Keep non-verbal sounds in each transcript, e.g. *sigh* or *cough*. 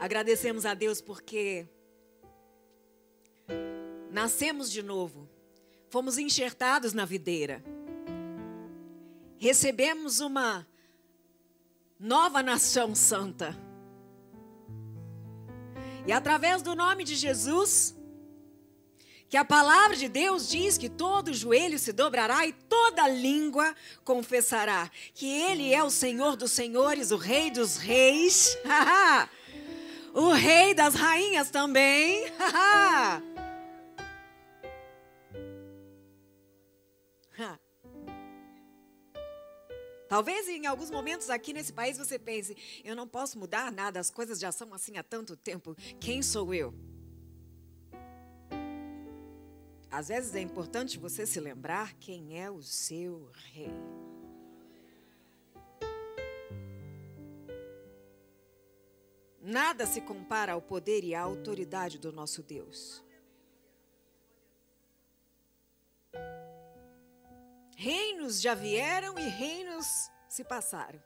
Agradecemos a Deus porque nascemos de novo, fomos enxertados na videira, recebemos uma nova nação santa. E através do nome de Jesus, que a palavra de Deus diz que todo joelho se dobrará e toda língua confessará que Ele é o Senhor dos senhores, o Rei dos reis, *laughs* o Rei das rainhas também. *laughs* Talvez em alguns momentos aqui nesse país você pense: eu não posso mudar nada, as coisas já são assim há tanto tempo. Quem sou eu? Às vezes é importante você se lembrar quem é o seu rei. Nada se compara ao poder e à autoridade do nosso Deus. Reinos já vieram e reinos se passaram.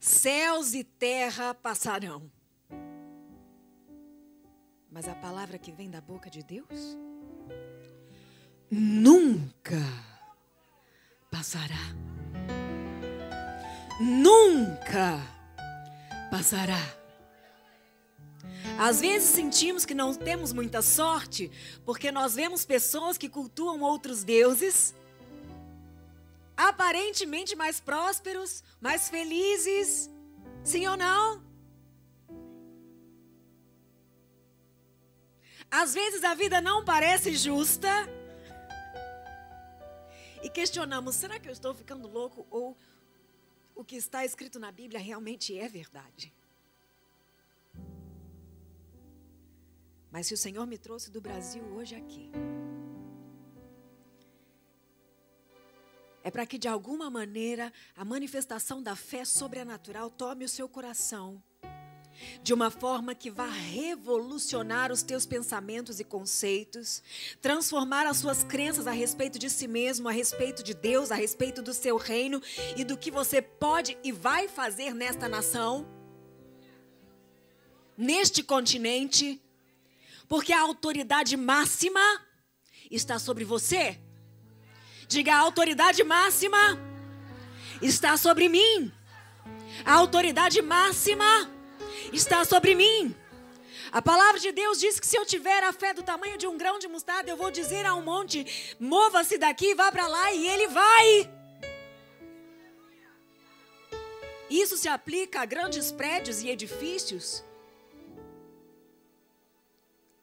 Céus e terra passarão. Mas a palavra que vem da boca de Deus nunca passará. Nunca passará. Às vezes sentimos que não temos muita sorte, porque nós vemos pessoas que cultuam outros deuses, aparentemente mais prósperos, mais felizes. Sim ou não? Às vezes a vida não parece justa. E questionamos: será que eu estou ficando louco? Ou o que está escrito na Bíblia realmente é verdade? Mas se o Senhor me trouxe do Brasil hoje aqui, é para que de alguma maneira a manifestação da fé sobrenatural tome o seu coração de uma forma que vá revolucionar os teus pensamentos e conceitos, transformar as suas crenças a respeito de si mesmo, a respeito de Deus, a respeito do seu reino e do que você pode e vai fazer nesta nação, neste continente porque a autoridade máxima está sobre você. Diga: a autoridade máxima está sobre mim. A autoridade máxima está sobre mim. A palavra de Deus diz que se eu tiver a fé do tamanho de um grão de mostarda, eu vou dizer a um monte: mova-se daqui, vá para lá, e ele vai. Isso se aplica a grandes prédios e edifícios.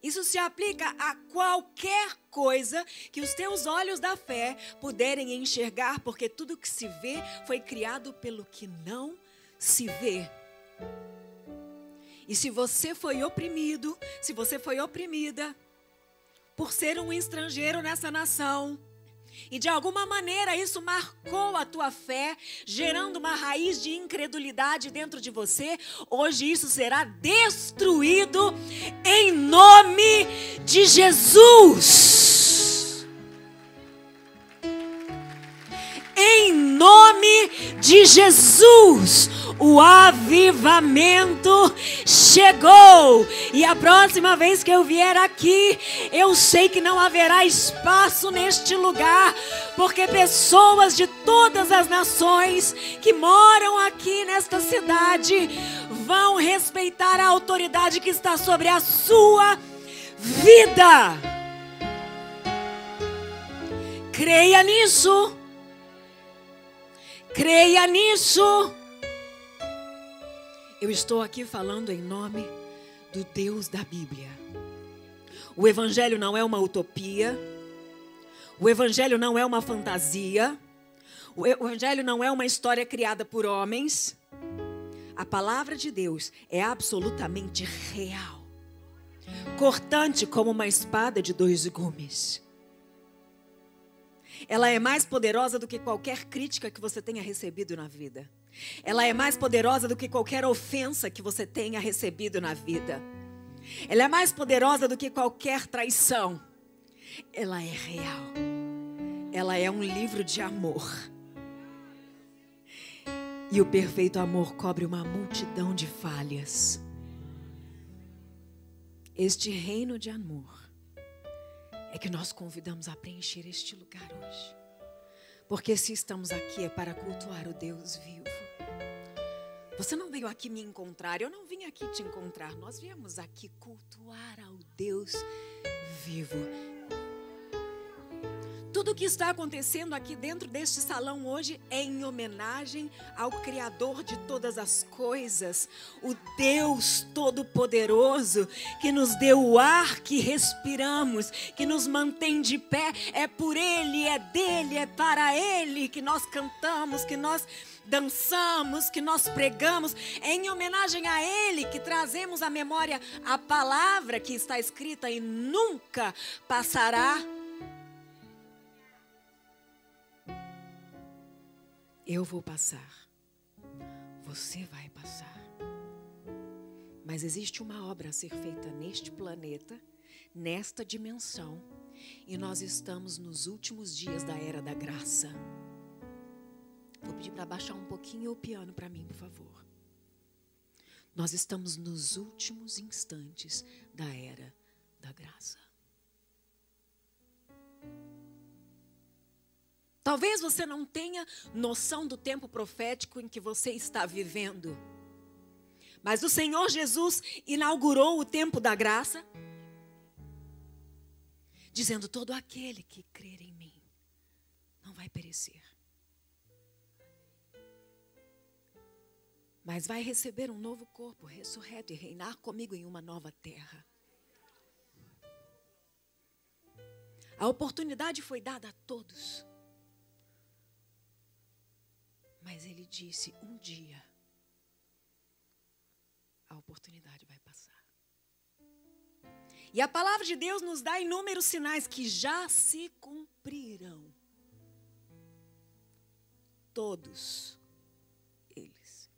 Isso se aplica a qualquer coisa que os teus olhos da fé puderem enxergar, porque tudo que se vê foi criado pelo que não se vê. E se você foi oprimido, se você foi oprimida por ser um estrangeiro nessa nação, e de alguma maneira isso marcou a tua fé, gerando uma raiz de incredulidade dentro de você. Hoje isso será destruído em nome de Jesus. De Jesus o avivamento chegou. E a próxima vez que eu vier aqui, eu sei que não haverá espaço neste lugar, porque pessoas de todas as nações que moram aqui nesta cidade vão respeitar a autoridade que está sobre a sua vida. Creia nisso. Creia nisso. Eu estou aqui falando em nome do Deus da Bíblia. O Evangelho não é uma utopia. O Evangelho não é uma fantasia. O Evangelho não é uma história criada por homens. A palavra de Deus é absolutamente real, cortante como uma espada de dois gumes. Ela é mais poderosa do que qualquer crítica que você tenha recebido na vida. Ela é mais poderosa do que qualquer ofensa que você tenha recebido na vida. Ela é mais poderosa do que qualquer traição. Ela é real. Ela é um livro de amor. E o perfeito amor cobre uma multidão de falhas. Este reino de amor é que nós convidamos a preencher este lugar hoje. Porque se estamos aqui é para cultuar o Deus vivo. Você não veio aqui me encontrar, eu não vim aqui te encontrar. Nós viemos aqui cultuar ao Deus vivo. Tudo que está acontecendo aqui dentro deste salão hoje é em homenagem ao Criador de todas as coisas, o Deus Todo-Poderoso, que nos deu o ar que respiramos, que nos mantém de pé. É por Ele, é dele, é para Ele que nós cantamos, que nós dançamos, que nós pregamos. É em homenagem a Ele que trazemos à memória a palavra que está escrita e nunca passará Eu vou passar. Você vai passar. Mas existe uma obra a ser feita neste planeta, nesta dimensão, e nós estamos nos últimos dias da era da graça. Vou pedir para baixar um pouquinho o piano para mim, por favor. Nós estamos nos últimos instantes da era da graça. Talvez você não tenha noção do tempo profético em que você está vivendo. Mas o Senhor Jesus inaugurou o tempo da graça, dizendo: todo aquele que crer em mim não vai perecer, mas vai receber um novo corpo ressurreto e reinar comigo em uma nova terra. A oportunidade foi dada a todos. Mas ele disse: um dia a oportunidade vai passar. E a palavra de Deus nos dá inúmeros sinais que já se cumprirão. Todos eles.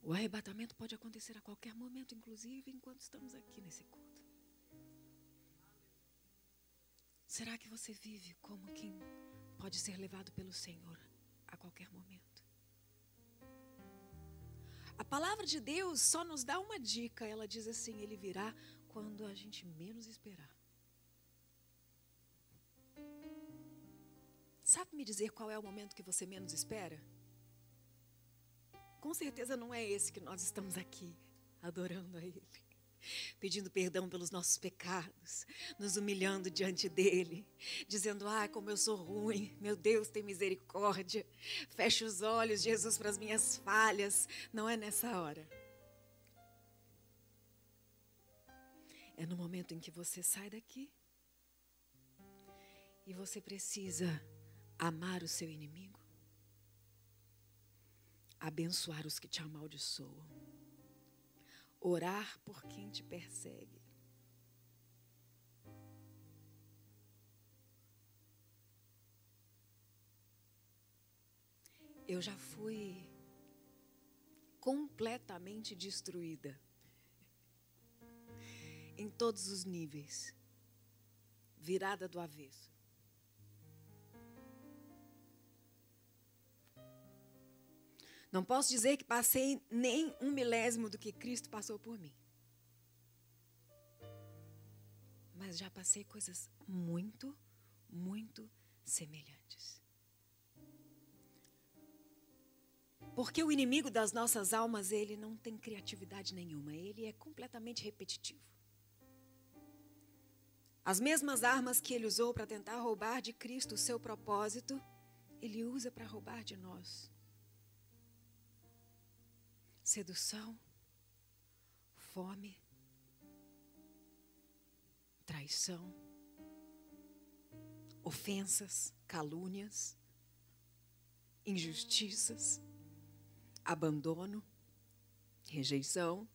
O arrebatamento pode acontecer a qualquer momento, inclusive enquanto estamos aqui nesse culto. Será que você vive como quem pode ser levado pelo Senhor a qualquer momento. A palavra de Deus só nos dá uma dica. Ela diz assim: Ele virá quando a gente menos esperar. Sabe me dizer qual é o momento que você menos espera? Com certeza não é esse que nós estamos aqui adorando a Ele pedindo perdão pelos nossos pecados, nos humilhando diante dele, dizendo: "Ah, como eu sou ruim. Meu Deus, tem misericórdia. Feche os olhos, Jesus, para as minhas falhas". Não é nessa hora. É no momento em que você sai daqui e você precisa amar o seu inimigo, abençoar os que te amaldiçoam orar por quem te persegue. Eu já fui completamente destruída em todos os níveis, virada do avesso. Não posso dizer que passei nem um milésimo do que Cristo passou por mim. Mas já passei coisas muito, muito semelhantes. Porque o inimigo das nossas almas, ele não tem criatividade nenhuma, ele é completamente repetitivo. As mesmas armas que ele usou para tentar roubar de Cristo o seu propósito, ele usa para roubar de nós sedução, fome, traição, ofensas, calúnias, injustiças, abandono, rejeição.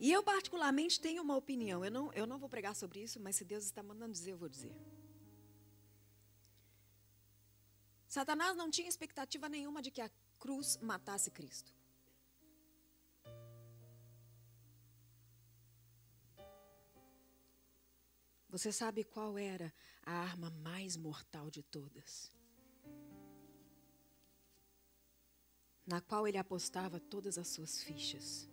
E eu, particularmente, tenho uma opinião. Eu não, eu não vou pregar sobre isso, mas se Deus está mandando dizer, eu vou dizer. Satanás não tinha expectativa nenhuma de que a cruz matasse Cristo. Você sabe qual era a arma mais mortal de todas? Na qual ele apostava todas as suas fichas.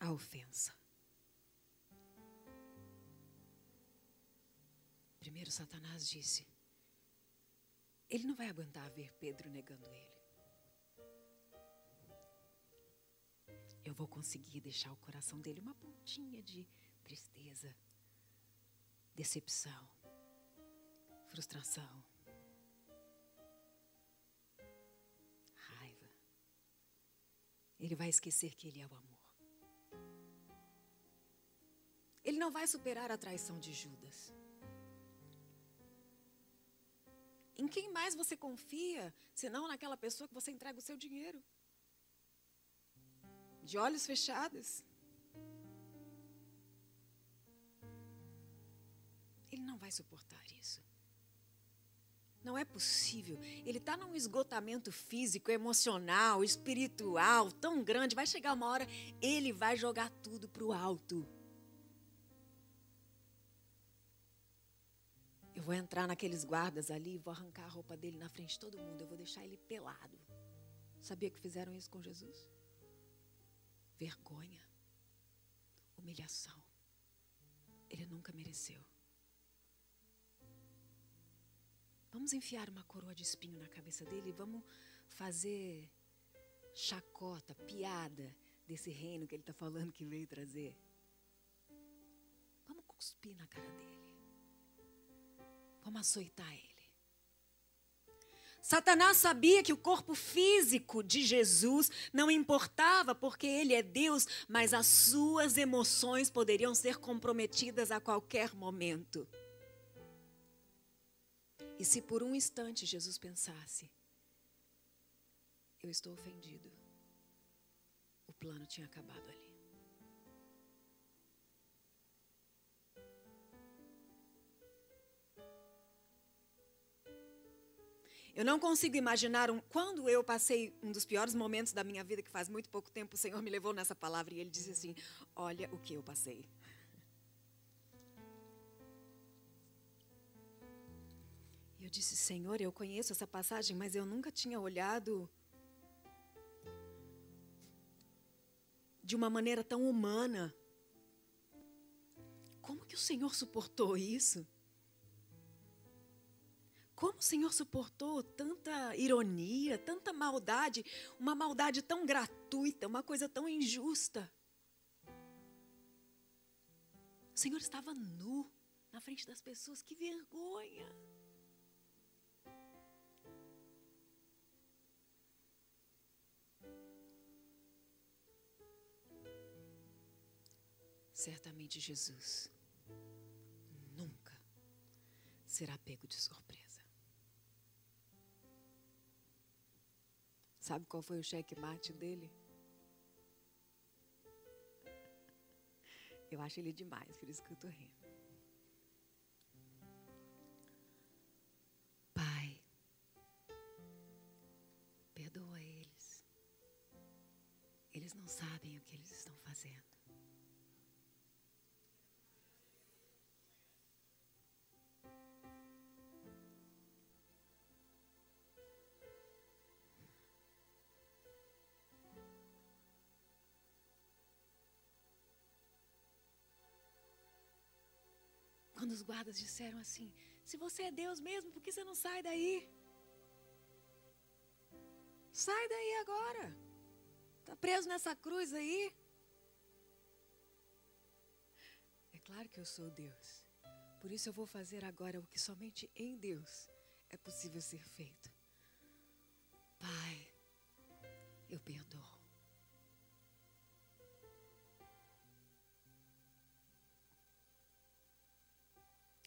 A ofensa. Primeiro, Satanás disse: Ele não vai aguentar ver Pedro negando ele. eu vou conseguir deixar o coração dele uma pontinha de tristeza, decepção, frustração, raiva. Ele vai esquecer que ele é o amor. Ele não vai superar a traição de Judas. Em quem mais você confia, senão naquela pessoa que você entrega o seu dinheiro? de olhos fechados. Ele não vai suportar isso. Não é possível. Ele está num esgotamento físico, emocional, espiritual tão grande. Vai chegar uma hora, ele vai jogar tudo para o alto. Eu vou entrar naqueles guardas ali, vou arrancar a roupa dele na frente de todo mundo. Eu vou deixar ele pelado. Sabia que fizeram isso com Jesus? vergonha, humilhação. Ele nunca mereceu. Vamos enfiar uma coroa de espinho na cabeça dele e vamos fazer chacota, piada desse reino que ele está falando que veio trazer. Vamos cuspir na cara dele. Vamos açoitar ele. Satanás sabia que o corpo físico de Jesus não importava porque ele é Deus, mas as suas emoções poderiam ser comprometidas a qualquer momento. E se por um instante Jesus pensasse, eu estou ofendido, o plano tinha acabado ali. Eu não consigo imaginar um, quando eu passei um dos piores momentos da minha vida, que faz muito pouco tempo, o Senhor me levou nessa palavra e ele disse assim: Olha o que eu passei. Eu disse: Senhor, eu conheço essa passagem, mas eu nunca tinha olhado de uma maneira tão humana. Como que o Senhor suportou isso? Como o Senhor suportou tanta ironia, tanta maldade, uma maldade tão gratuita, uma coisa tão injusta? O Senhor estava nu na frente das pessoas, que vergonha! Certamente Jesus nunca será pego de surpresa. Sabe qual foi o checkmate dele? Eu acho ele demais, por isso que eu estou rindo. Pai, perdoa eles. Eles não sabem o que eles estão fazendo. Quando os guardas disseram assim: Se você é Deus mesmo, por que você não sai daí? Sai daí agora. Está preso nessa cruz aí. É claro que eu sou Deus. Por isso eu vou fazer agora o que somente em Deus é possível ser feito. Pai, eu perdoo.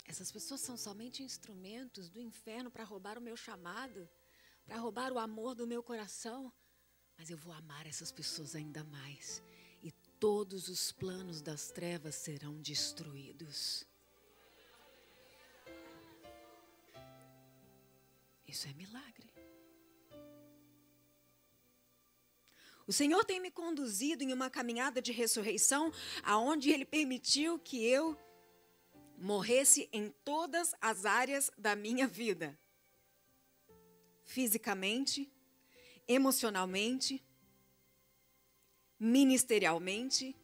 Essas pessoas são somente instrumentos do inferno para roubar o meu chamado, para roubar o amor do meu coração. Mas eu vou amar essas pessoas ainda mais. E todos os planos das trevas serão destruídos. Isso é milagre. O Senhor tem me conduzido em uma caminhada de ressurreição, aonde Ele permitiu que eu morresse em todas as áreas da minha vida fisicamente, emocionalmente, ministerialmente.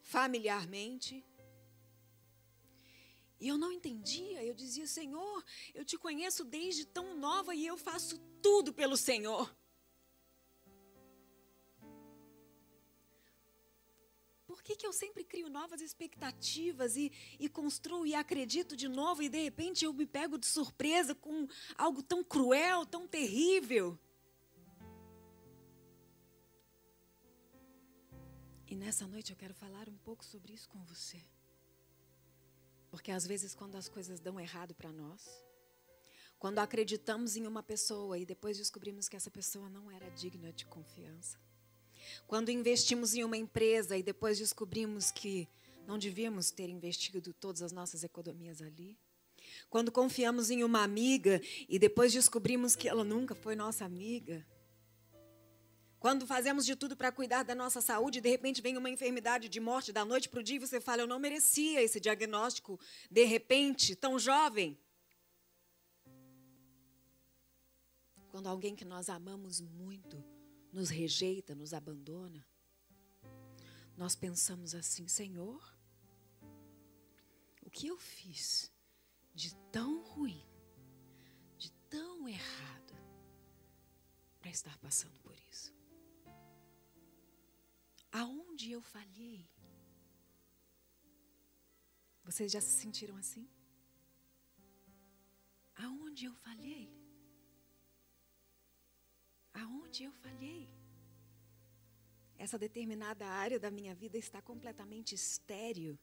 Familiarmente. E eu não entendia, eu dizia, Senhor, eu te conheço desde tão nova e eu faço tudo pelo Senhor. Por que, que eu sempre crio novas expectativas e, e construo e acredito de novo e de repente eu me pego de surpresa com algo tão cruel, tão terrível? E nessa noite eu quero falar um pouco sobre isso com você. Porque às vezes, quando as coisas dão errado para nós, quando acreditamos em uma pessoa e depois descobrimos que essa pessoa não era digna de confiança, quando investimos em uma empresa e depois descobrimos que não devíamos ter investido todas as nossas economias ali. Quando confiamos em uma amiga e depois descobrimos que ela nunca foi nossa amiga. Quando fazemos de tudo para cuidar da nossa saúde e de repente vem uma enfermidade de morte da noite para o dia e você fala: Eu não merecia esse diagnóstico de repente, tão jovem. Quando alguém que nós amamos muito nos rejeita, nos abandona, nós pensamos assim: Senhor, o que eu fiz de tão ruim, de tão errado, para estar passando por isso? Aonde eu falhei? Vocês já se sentiram assim? Aonde eu falhei? Aonde eu falhei? Essa determinada área da minha vida está completamente estéril.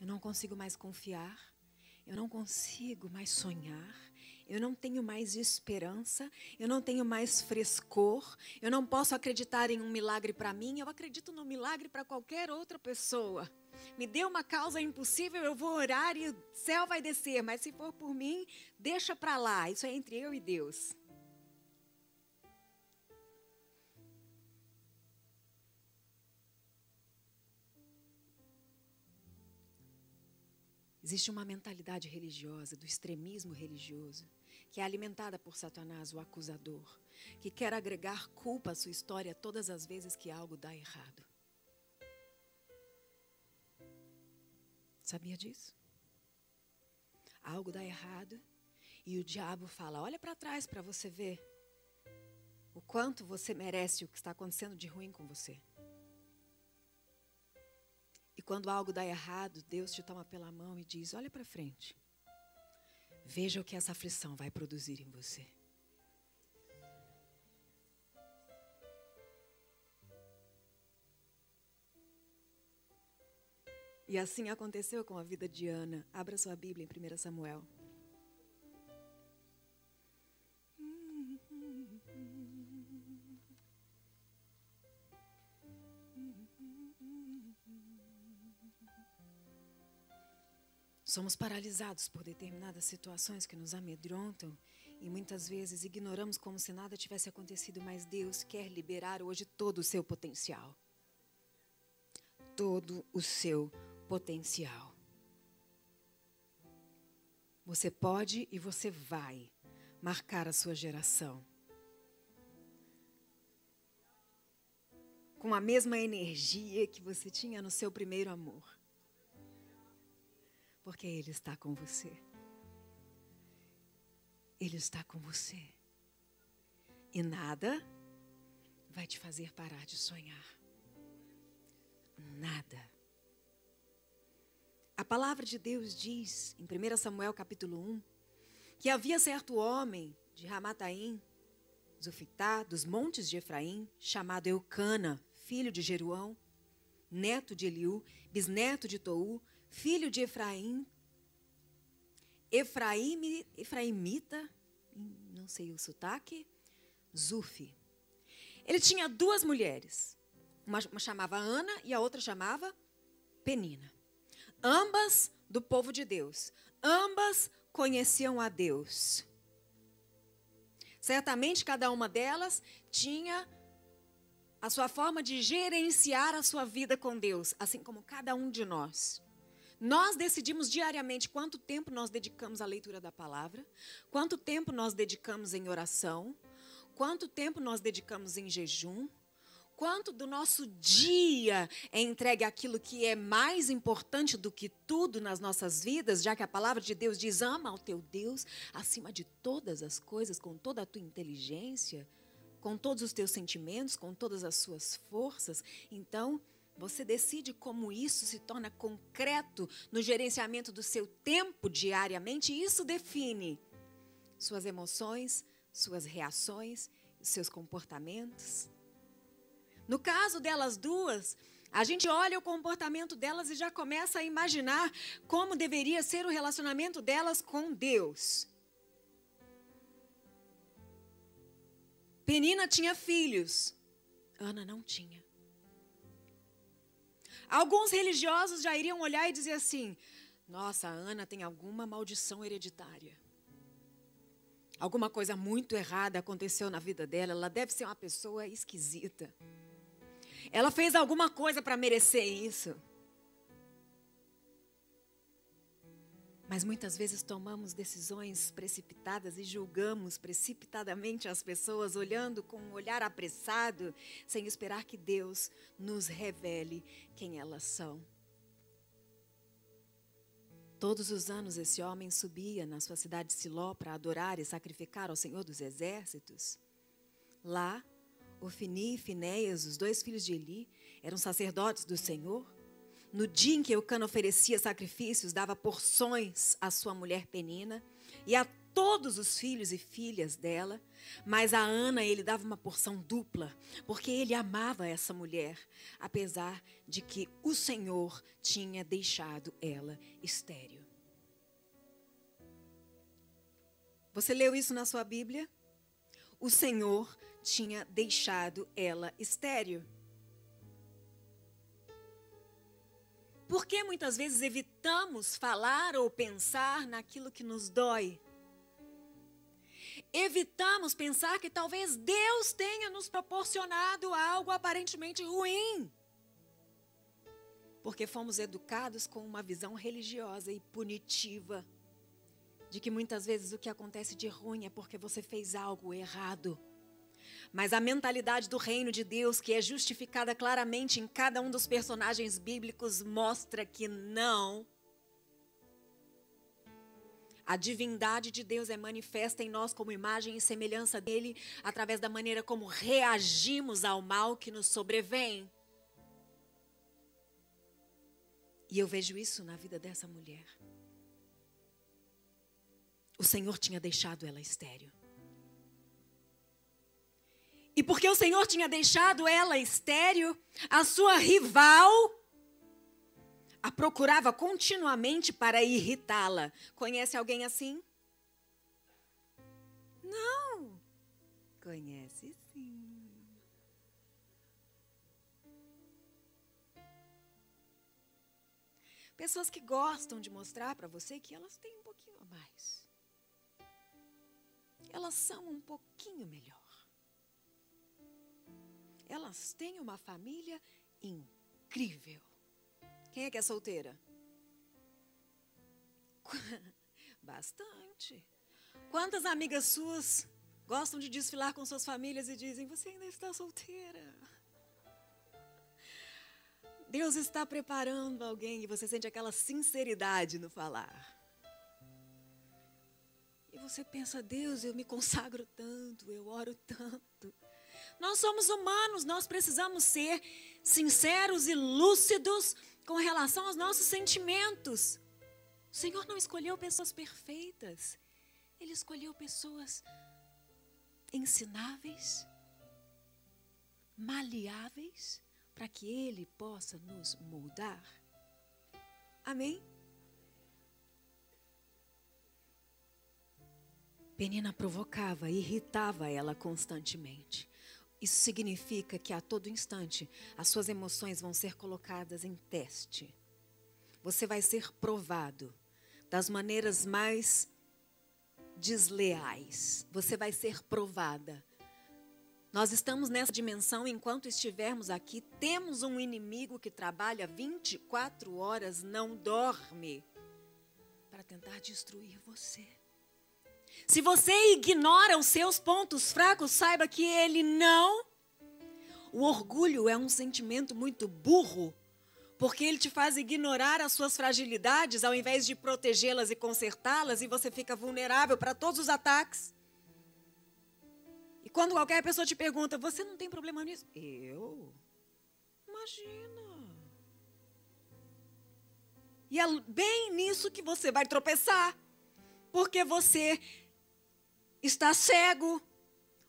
Eu não consigo mais confiar, eu não consigo mais sonhar, eu não tenho mais esperança, eu não tenho mais frescor, eu não posso acreditar em um milagre para mim, eu acredito no milagre para qualquer outra pessoa. Me dê uma causa impossível, eu vou orar e o céu vai descer, mas se for por mim, deixa para lá, isso é entre eu e Deus. Existe uma mentalidade religiosa, do extremismo religioso, que é alimentada por Satanás, o acusador, que quer agregar culpa à sua história todas as vezes que algo dá errado. Sabia disso? Algo dá errado e o diabo fala: olha para trás para você ver o quanto você merece o que está acontecendo de ruim com você. Quando algo dá errado, Deus te toma pela mão e diz: Olha para frente. Veja o que essa aflição vai produzir em você. E assim aconteceu com a vida de Ana. Abra sua Bíblia em 1 Samuel. Somos paralisados por determinadas situações que nos amedrontam e muitas vezes ignoramos como se nada tivesse acontecido, mas Deus quer liberar hoje todo o seu potencial. Todo o seu potencial. Você pode e você vai marcar a sua geração. Com a mesma energia que você tinha no seu primeiro amor porque Ele está com você. Ele está com você. E nada vai te fazer parar de sonhar. Nada. A palavra de Deus diz, em 1 Samuel capítulo 1, que havia certo homem de Ramataim, Zufitá, dos montes de Efraim, chamado Eucana, filho de Jeruão, neto de Eliú, bisneto de Tou, filho de Efraim, Efraim, Efraimita, não sei o sotaque, Zufi. Ele tinha duas mulheres. Uma, uma chamava Ana e a outra chamava Penina. Ambas do povo de Deus. Ambas conheciam a Deus. Certamente cada uma delas tinha a sua forma de gerenciar a sua vida com Deus, assim como cada um de nós. Nós decidimos diariamente quanto tempo nós dedicamos à leitura da palavra, quanto tempo nós dedicamos em oração, quanto tempo nós dedicamos em jejum, quanto do nosso dia é entregue àquilo que é mais importante do que tudo nas nossas vidas, já que a palavra de Deus diz: ama ao teu Deus acima de todas as coisas, com toda a tua inteligência com todos os teus sentimentos, com todas as suas forças. Então, você decide como isso se torna concreto no gerenciamento do seu tempo diariamente, isso define suas emoções, suas reações, seus comportamentos. No caso delas duas, a gente olha o comportamento delas e já começa a imaginar como deveria ser o relacionamento delas com Deus. Penina tinha filhos, Ana não tinha. Alguns religiosos já iriam olhar e dizer assim: nossa, a Ana tem alguma maldição hereditária. Alguma coisa muito errada aconteceu na vida dela, ela deve ser uma pessoa esquisita. Ela fez alguma coisa para merecer isso. Mas muitas vezes tomamos decisões precipitadas e julgamos precipitadamente as pessoas, olhando com um olhar apressado, sem esperar que Deus nos revele quem elas são. Todos os anos esse homem subia na sua cidade de Siló para adorar e sacrificar ao Senhor dos Exércitos. Lá, Ofini e Finéias, os dois filhos de Eli, eram sacerdotes do Senhor no dia em que Eucana oferecia sacrifícios, dava porções à sua mulher Penina e a todos os filhos e filhas dela, mas a Ana ele dava uma porção dupla, porque ele amava essa mulher, apesar de que o Senhor tinha deixado ela estéril. Você leu isso na sua Bíblia? O Senhor tinha deixado ela estéril. Por que muitas vezes evitamos falar ou pensar naquilo que nos dói? Evitamos pensar que talvez Deus tenha nos proporcionado algo aparentemente ruim. Porque fomos educados com uma visão religiosa e punitiva de que muitas vezes o que acontece de ruim é porque você fez algo errado. Mas a mentalidade do reino de Deus, que é justificada claramente em cada um dos personagens bíblicos, mostra que não. A divindade de Deus é manifesta em nós como imagem e semelhança dele, através da maneira como reagimos ao mal que nos sobrevém. E eu vejo isso na vida dessa mulher. O Senhor tinha deixado ela estéreo. E porque o Senhor tinha deixado ela estéril, a sua rival a procurava continuamente para irritá-la. Conhece alguém assim? Não. Conhece sim. Pessoas que gostam de mostrar para você que elas têm um pouquinho a mais. Elas são um pouquinho melhor elas têm uma família incrível. Quem é que é solteira? *laughs* Bastante. Quantas amigas suas gostam de desfilar com suas famílias e dizem: Você ainda está solteira? Deus está preparando alguém e você sente aquela sinceridade no falar. E você pensa: Deus, eu me consagro tanto, eu oro tanto. Nós somos humanos, nós precisamos ser sinceros e lúcidos com relação aos nossos sentimentos. O Senhor não escolheu pessoas perfeitas, Ele escolheu pessoas ensináveis, maleáveis, para que Ele possa nos moldar. Amém? Penina provocava, irritava ela constantemente. Isso significa que a todo instante as suas emoções vão ser colocadas em teste. Você vai ser provado das maneiras mais desleais. Você vai ser provada. Nós estamos nessa dimensão enquanto estivermos aqui. Temos um inimigo que trabalha 24 horas, não dorme, para tentar destruir você. Se você ignora os seus pontos fracos, saiba que ele não. O orgulho é um sentimento muito burro, porque ele te faz ignorar as suas fragilidades ao invés de protegê-las e consertá-las, e você fica vulnerável para todos os ataques. E quando qualquer pessoa te pergunta, você não tem problema nisso? Eu? Imagina. E é bem nisso que você vai tropeçar, porque você está cego,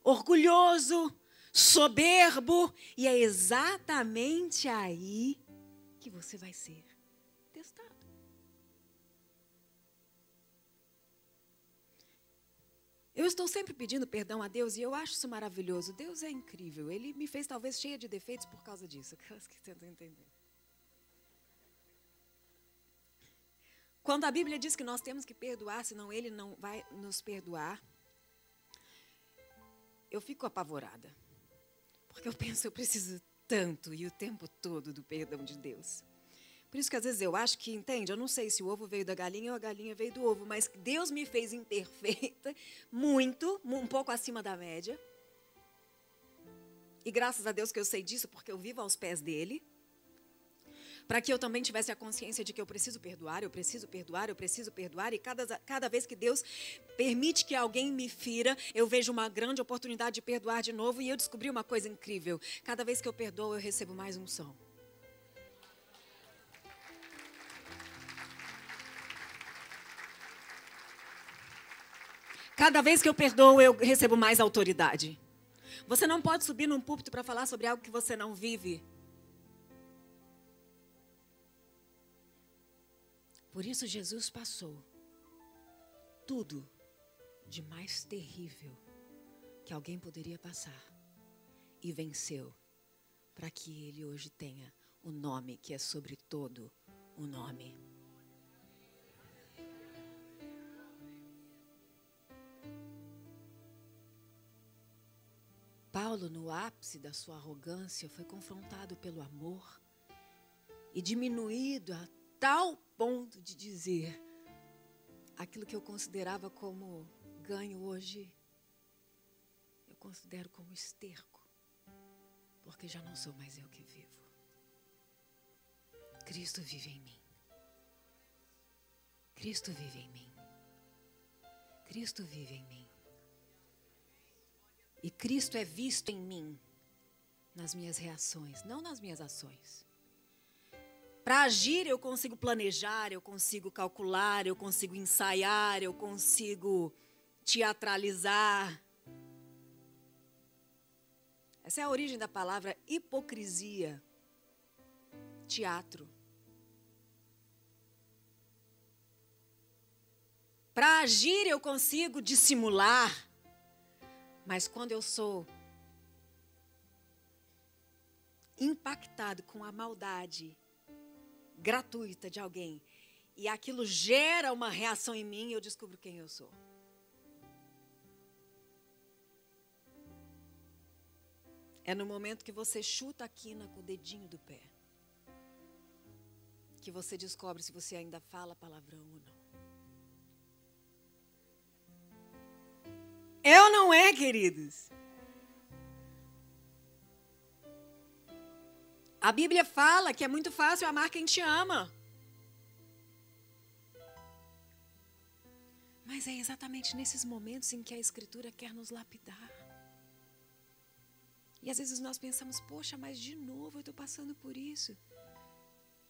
orgulhoso, soberbo, e é exatamente aí que você vai ser testado. Eu estou sempre pedindo perdão a Deus e eu acho isso maravilhoso. Deus é incrível. Ele me fez talvez cheia de defeitos por causa disso. Aquelas *laughs* que tentam entender. Quando a Bíblia diz que nós temos que perdoar, senão Ele não vai nos perdoar, eu fico apavorada. Porque eu penso, eu preciso tanto e o tempo todo do perdão de Deus. Por isso que às vezes eu acho que, entende? Eu não sei se o ovo veio da galinha ou a galinha veio do ovo, mas Deus me fez imperfeita, muito, um pouco acima da média. E graças a Deus que eu sei disso, porque eu vivo aos pés dele para que eu também tivesse a consciência de que eu preciso perdoar, eu preciso perdoar, eu preciso perdoar. E cada, cada vez que Deus permite que alguém me fira, eu vejo uma grande oportunidade de perdoar de novo. E eu descobri uma coisa incrível: cada vez que eu perdoo, eu recebo mais unção. Cada vez que eu perdoo, eu recebo mais autoridade. Você não pode subir num púlpito para falar sobre algo que você não vive. Por isso Jesus passou tudo de mais terrível que alguém poderia passar e venceu para que ele hoje tenha o nome que é sobre todo o nome. Paulo, no ápice da sua arrogância, foi confrontado pelo amor e diminuído a tal ponto de dizer aquilo que eu considerava como ganho hoje, eu considero como esterco, porque já não sou mais eu que vivo. Cristo vive em mim. Cristo vive em mim. Cristo vive em mim. E Cristo é visto em mim nas minhas reações, não nas minhas ações. Para agir, eu consigo planejar, eu consigo calcular, eu consigo ensaiar, eu consigo teatralizar. Essa é a origem da palavra hipocrisia. Teatro. Para agir, eu consigo dissimular. Mas quando eu sou impactado com a maldade, gratuita de alguém e aquilo gera uma reação em mim, eu descubro quem eu sou. É no momento que você chuta a quina com o dedinho do pé que você descobre se você ainda fala palavrão ou não. Ou não é, queridos? A Bíblia fala que é muito fácil amar quem te ama. Mas é exatamente nesses momentos em que a Escritura quer nos lapidar. E às vezes nós pensamos, poxa, mas de novo eu estou passando por isso.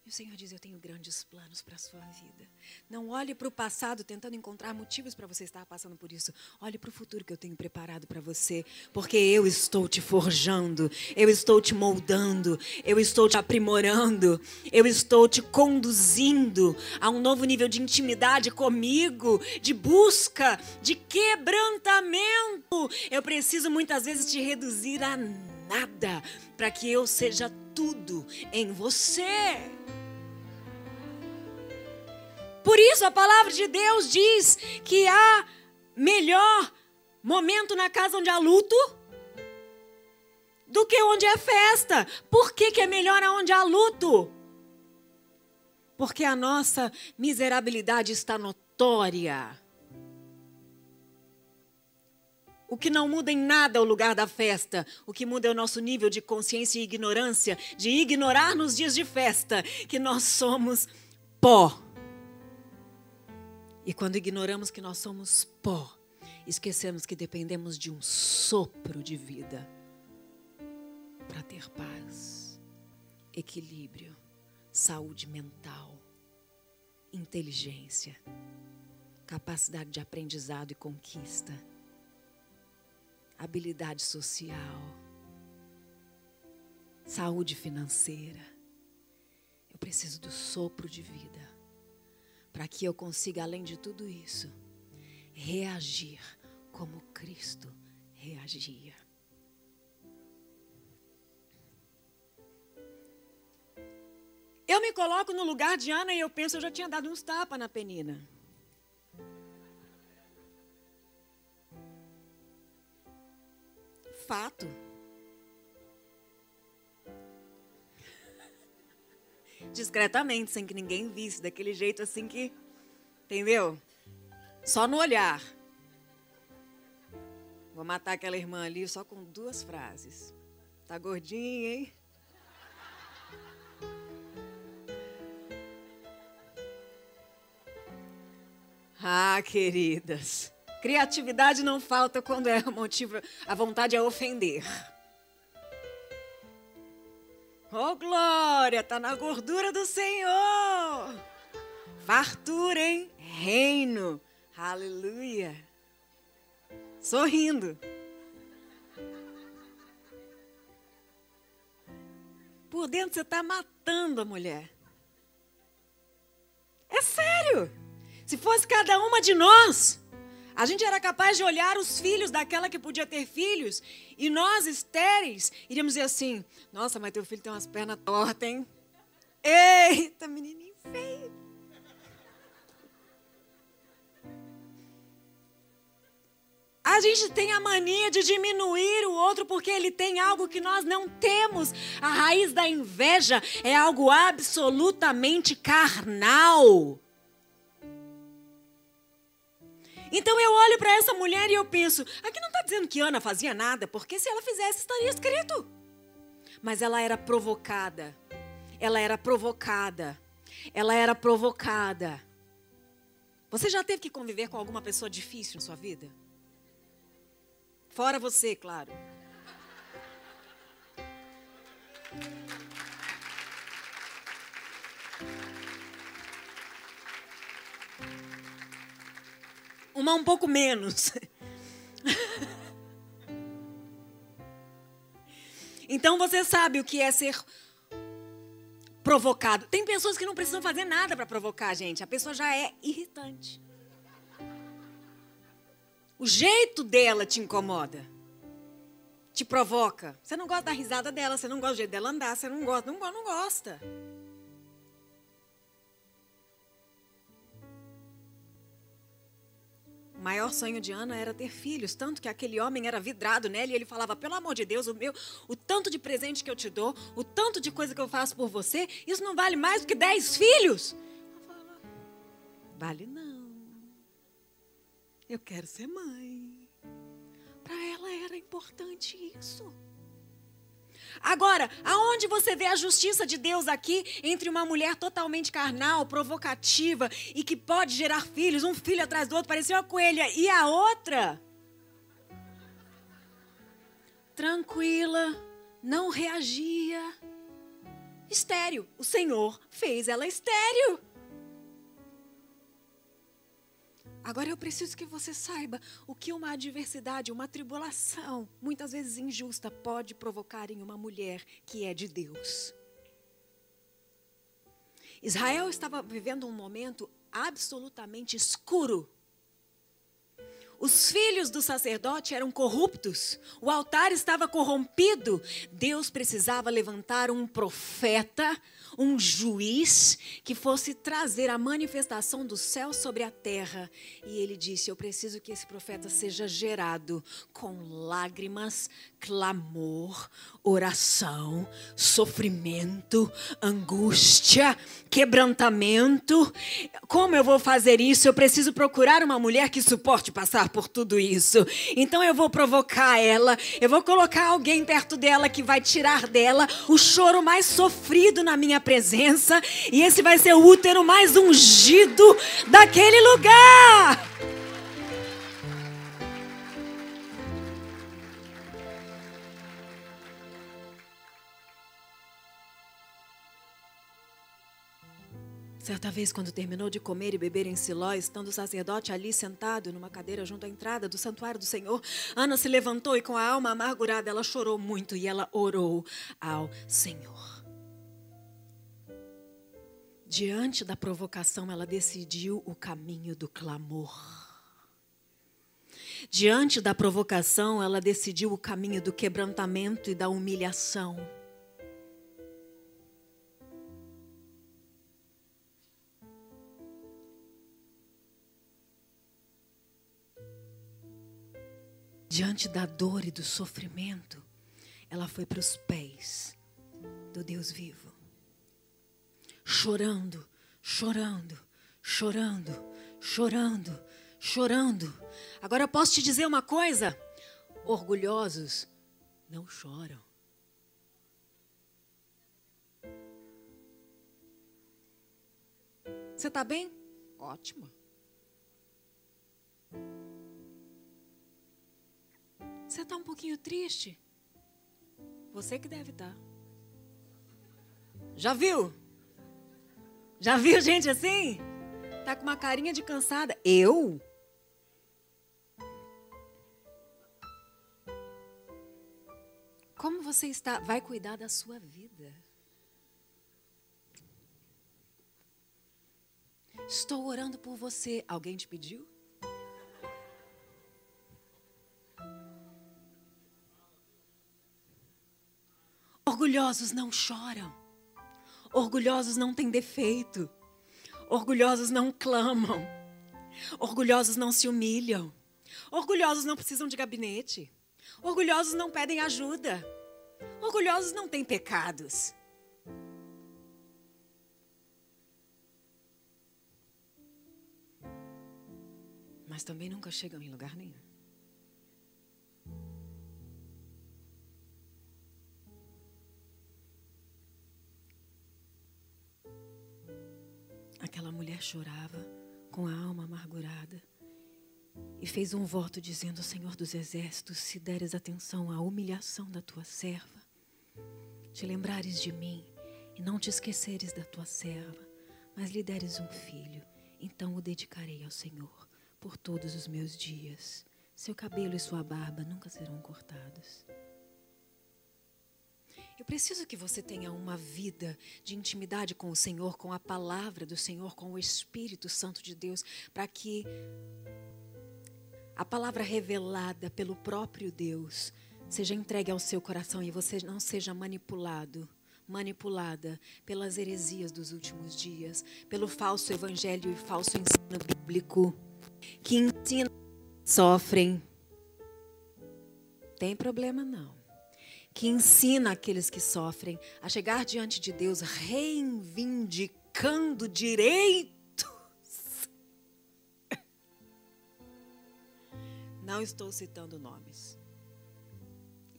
E o Senhor diz: Eu tenho grandes planos para a sua vida. Não olhe para o passado tentando encontrar motivos para você estar passando por isso. Olhe para o futuro que eu tenho preparado para você. Porque eu estou te forjando, eu estou te moldando, eu estou te aprimorando, eu estou te conduzindo a um novo nível de intimidade comigo, de busca, de quebrantamento. Eu preciso muitas vezes te reduzir a nada para que eu seja tudo em você. Por isso a palavra de Deus diz que há melhor momento na casa onde há luto do que onde é festa. Por que, que é melhor aonde há luto? Porque a nossa miserabilidade está notória. O que não muda em nada é o lugar da festa. O que muda é o nosso nível de consciência e ignorância, de ignorar nos dias de festa que nós somos pó. E quando ignoramos que nós somos pó, esquecemos que dependemos de um sopro de vida para ter paz, equilíbrio, saúde mental, inteligência, capacidade de aprendizado e conquista habilidade social, saúde financeira. Eu preciso do sopro de vida para que eu consiga, além de tudo isso, reagir como Cristo reagia. Eu me coloco no lugar de Ana e eu penso, eu já tinha dado uns tapas na penina. fato. Discretamente, sem que ninguém visse, daquele jeito assim que. Entendeu? Só no olhar. Vou matar aquela irmã ali só com duas frases. Tá gordinha, hein? Ah, queridas. Criatividade não falta quando é motivo, a vontade é ofender. Oh, glória, tá na gordura do Senhor. Fartura, hein? Reino. Aleluia. Sorrindo. Por dentro você está matando a mulher. É sério. Se fosse cada uma de nós, a gente era capaz de olhar os filhos daquela que podia ter filhos e nós, estéreis, iríamos dizer assim: Nossa, mas teu filho tem umas pernas tortas, hein? Eita, menininho feio. A gente tem a mania de diminuir o outro porque ele tem algo que nós não temos. A raiz da inveja é algo absolutamente carnal. Então eu olho para essa mulher e eu penso: aqui não está dizendo que Ana fazia nada, porque se ela fizesse estaria escrito. Mas ela era provocada. Ela era provocada. Ela era provocada. Você já teve que conviver com alguma pessoa difícil na sua vida? Fora você, claro. Uma um pouco menos. então você sabe o que é ser provocado. Tem pessoas que não precisam fazer nada para provocar, gente. A pessoa já é irritante. O jeito dela te incomoda. Te provoca. Você não gosta da risada dela, você não gosta do jeito dela andar, você não gosta, não, não gosta. O maior sonho de Ana era ter filhos, tanto que aquele homem era vidrado nela e ele falava: pelo amor de Deus, o meu, o tanto de presente que eu te dou, o tanto de coisa que eu faço por você, isso não vale mais do que dez filhos. Ela vale não. Eu quero ser mãe. Para ela era importante isso. Agora, aonde você vê a justiça de Deus aqui entre uma mulher totalmente carnal, provocativa e que pode gerar filhos, um filho atrás do outro, parecia uma coelha, e a outra? Tranquila, não reagia. Estéreo. O Senhor fez ela estéreo. Agora eu preciso que você saiba o que uma adversidade, uma tribulação, muitas vezes injusta, pode provocar em uma mulher que é de Deus. Israel estava vivendo um momento absolutamente escuro. Os filhos do sacerdote eram corruptos, o altar estava corrompido. Deus precisava levantar um profeta, um juiz, que fosse trazer a manifestação do céu sobre a terra. E ele disse: Eu preciso que esse profeta seja gerado com lágrimas, clamor, oração, sofrimento, angústia, quebrantamento. Como eu vou fazer isso? Eu preciso procurar uma mulher que suporte passar por tudo isso. Então eu vou provocar ela, eu vou colocar alguém perto dela que vai tirar dela o choro mais sofrido na minha presença, e esse vai ser o útero mais ungido daquele lugar. Certa vez, quando terminou de comer e beber em Siló, estando o sacerdote ali sentado numa cadeira junto à entrada do santuário do Senhor, Ana se levantou e, com a alma amargurada, ela chorou muito e ela orou ao Senhor. Diante da provocação, ela decidiu o caminho do clamor. Diante da provocação, ela decidiu o caminho do quebrantamento e da humilhação. diante da dor e do sofrimento, ela foi para os pés do Deus vivo, chorando, chorando, chorando, chorando, chorando. Agora eu posso te dizer uma coisa: orgulhosos não choram. Você está bem? Ótimo. Você está um pouquinho triste? Você que deve estar. Tá. Já viu? Já viu gente assim? Tá com uma carinha de cansada. Eu? Como você está? Vai cuidar da sua vida. Estou orando por você. Alguém te pediu? Orgulhosos não choram. Orgulhosos não têm defeito. Orgulhosos não clamam. Orgulhosos não se humilham. Orgulhosos não precisam de gabinete. Orgulhosos não pedem ajuda. Orgulhosos não têm pecados. Mas também nunca chegam em lugar nenhum. Aquela mulher chorava com a alma amargurada e fez um voto dizendo: Senhor dos exércitos, se deres atenção à humilhação da tua serva, te lembrares de mim e não te esqueceres da tua serva, mas lhe deres um filho, então o dedicarei ao Senhor por todos os meus dias. Seu cabelo e sua barba nunca serão cortados. Eu preciso que você tenha uma vida de intimidade com o Senhor, com a palavra do Senhor, com o Espírito Santo de Deus, para que a palavra revelada pelo próprio Deus seja entregue ao seu coração e você não seja manipulado manipulada pelas heresias dos últimos dias, pelo falso evangelho e falso ensino bíblico que ensina sofrem. Tem problema não que ensina aqueles que sofrem a chegar diante de Deus reivindicando direitos. *laughs* Não estou citando nomes.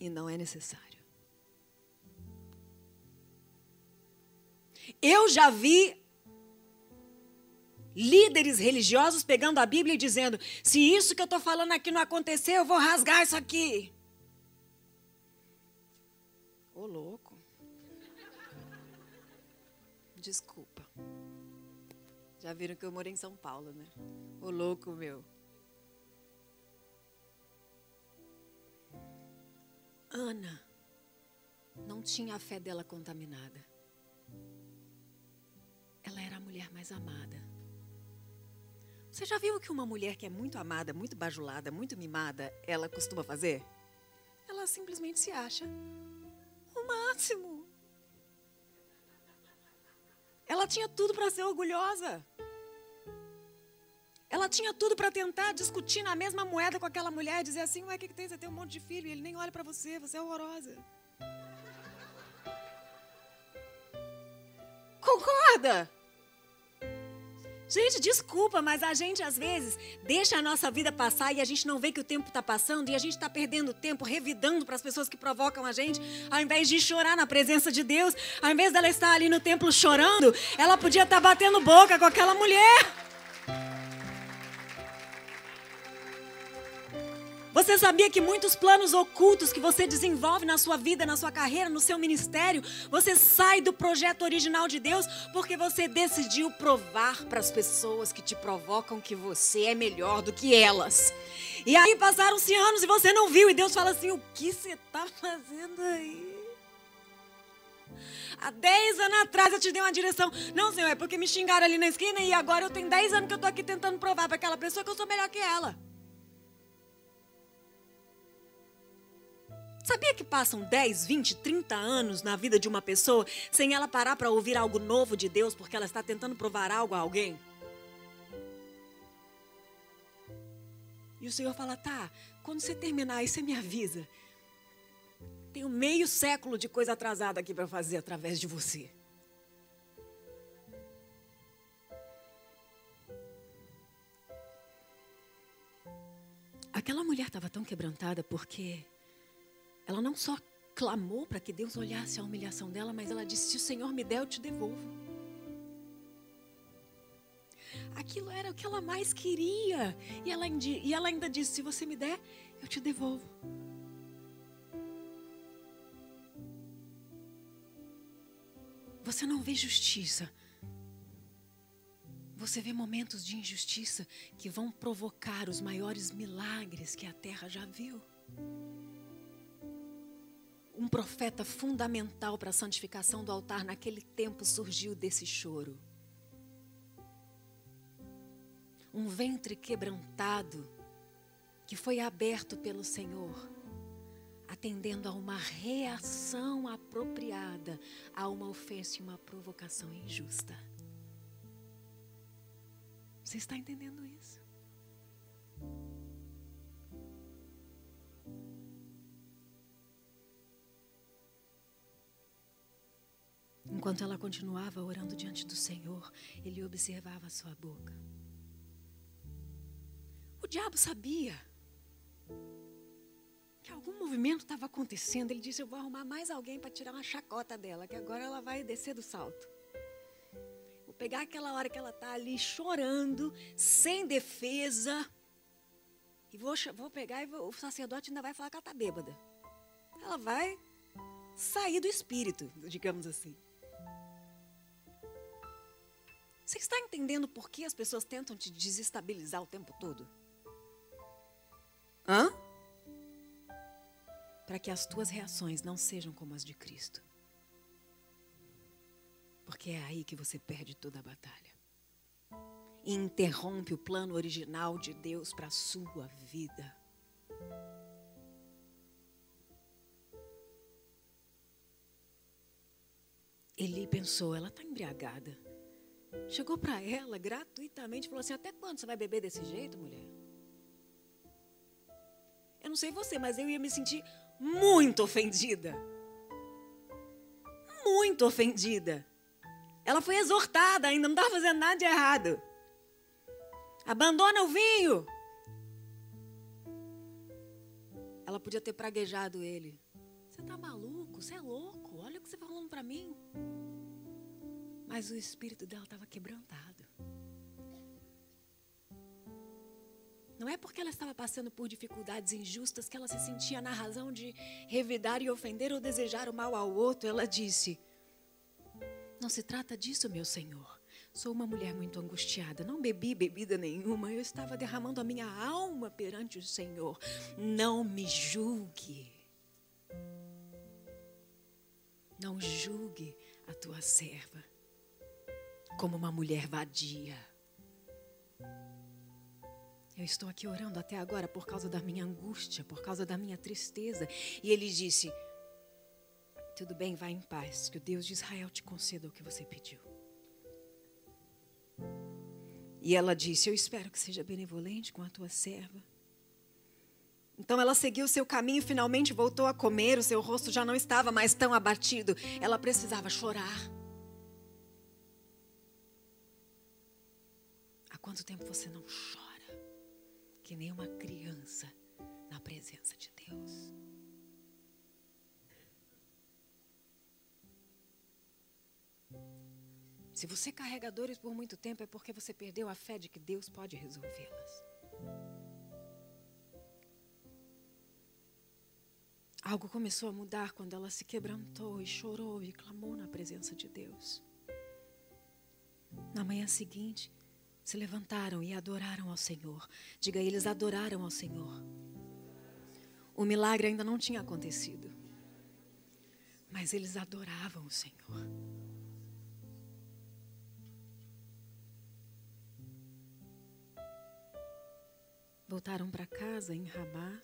E não é necessário. Eu já vi líderes religiosos pegando a Bíblia e dizendo: se isso que eu estou falando aqui não acontecer, eu vou rasgar isso aqui. Desculpa. Já viram que eu moro em São Paulo, né? Ô, louco, meu. Ana não tinha a fé dela contaminada. Ela era a mulher mais amada. Você já viu que uma mulher que é muito amada, muito bajulada, muito mimada, ela costuma fazer? Ela simplesmente se acha o máximo. Ela tinha tudo para ser orgulhosa. Ela tinha tudo para tentar discutir na mesma moeda com aquela mulher e dizer assim: Ué, o que, que tem? Você tem um monte de filho e ele nem olha para você, você é horrorosa. Concorda? Gente, desculpa, mas a gente às vezes deixa a nossa vida passar e a gente não vê que o tempo está passando e a gente está perdendo tempo revidando para as pessoas que provocam a gente, ao invés de chorar na presença de Deus, ao invés dela estar ali no templo chorando, ela podia estar tá batendo boca com aquela mulher. Você sabia que muitos planos ocultos que você desenvolve na sua vida, na sua carreira, no seu ministério, você sai do projeto original de Deus porque você decidiu provar para as pessoas que te provocam que você é melhor do que elas. E aí passaram-se anos e você não viu, e Deus fala assim: o que você está fazendo aí? Há 10 anos atrás eu te dei uma direção. Não, Senhor, é porque me xingaram ali na esquina e agora eu tenho 10 anos que eu estou aqui tentando provar para aquela pessoa que eu sou melhor que ela. Sabia que passam 10, 20, 30 anos na vida de uma pessoa sem ela parar para ouvir algo novo de Deus porque ela está tentando provar algo a alguém? E o Senhor fala: tá, quando você terminar aí, você me avisa. Tenho meio século de coisa atrasada aqui para fazer através de você. Aquela mulher estava tão quebrantada porque ela não só clamou para que Deus olhasse a humilhação dela, mas ela disse: Se o Senhor me der, eu te devolvo. Aquilo era o que ela mais queria. E ela, e ela ainda disse: Se você me der, eu te devolvo. Você não vê justiça. Você vê momentos de injustiça que vão provocar os maiores milagres que a terra já viu um profeta fundamental para a santificação do altar naquele tempo surgiu desse choro. Um ventre quebrantado que foi aberto pelo Senhor, atendendo a uma reação apropriada a uma ofensa e uma provocação injusta. Você está entendendo isso? Enquanto ela continuava orando diante do Senhor, ele observava a sua boca. O diabo sabia que algum movimento estava acontecendo. Ele disse: Eu vou arrumar mais alguém para tirar uma chacota dela, que agora ela vai descer do salto. Vou pegar aquela hora que ela está ali chorando, sem defesa, e vou, vou pegar e vou, o sacerdote ainda vai falar que ela está bêbada. Ela vai sair do espírito, digamos assim. Você está entendendo por que as pessoas tentam te desestabilizar o tempo todo? Hã? Para que as tuas reações não sejam como as de Cristo. Porque é aí que você perde toda a batalha. E interrompe o plano original de Deus para a sua vida. Eli pensou, ela está embriagada. Chegou para ela gratuitamente e falou assim: Até quando você vai beber desse jeito, mulher? Eu não sei você, mas eu ia me sentir muito ofendida. Muito ofendida. Ela foi exortada ainda, não estava fazendo nada de errado. Abandona o vinho. Ela podia ter praguejado ele. Você está maluco? Você é louco? Olha o que você está falando para mim. Mas o espírito dela estava quebrantado. Não é porque ela estava passando por dificuldades injustas que ela se sentia na razão de revidar e ofender ou desejar o mal ao outro. Ela disse: Não se trata disso, meu senhor. Sou uma mulher muito angustiada. Não bebi bebida nenhuma. Eu estava derramando a minha alma perante o Senhor. Não me julgue. Não julgue a tua serva como uma mulher vadia. Eu estou aqui orando até agora por causa da minha angústia, por causa da minha tristeza. E ele disse: Tudo bem, vá em paz, que o Deus de Israel te conceda o que você pediu. E ela disse: Eu espero que seja benevolente com a tua serva. Então ela seguiu seu caminho finalmente voltou a comer. O seu rosto já não estava mais tão abatido. Ela precisava chorar. Quanto tempo você não chora? Que nem uma criança na presença de Deus. Se você carrega dores por muito tempo, é porque você perdeu a fé de que Deus pode resolvê-las. Algo começou a mudar quando ela se quebrantou e chorou e clamou na presença de Deus. Na manhã seguinte, se levantaram e adoraram ao Senhor. Diga, eles adoraram ao Senhor. O milagre ainda não tinha acontecido, mas eles adoravam o Senhor. Voltaram para casa em Ramá.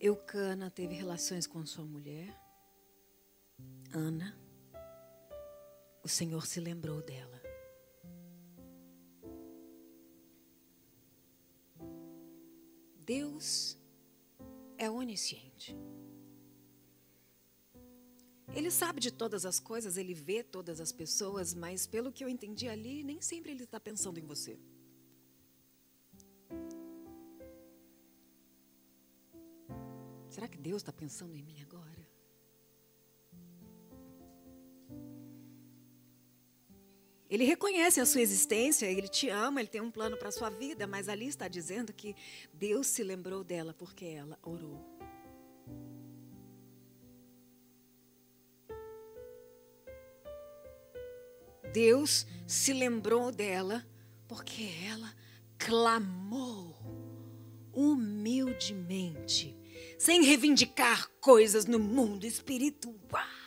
Eucana teve relações com sua mulher, Ana. O Senhor se lembrou dela. Deus é onisciente. Ele sabe de todas as coisas, ele vê todas as pessoas, mas pelo que eu entendi ali, nem sempre ele está pensando em você. Será que Deus está pensando em mim agora? Ele reconhece a sua existência, ele te ama, ele tem um plano para a sua vida, mas ali está dizendo que Deus se lembrou dela porque ela orou. Deus se lembrou dela porque ela clamou humildemente sem reivindicar coisas no mundo espiritual.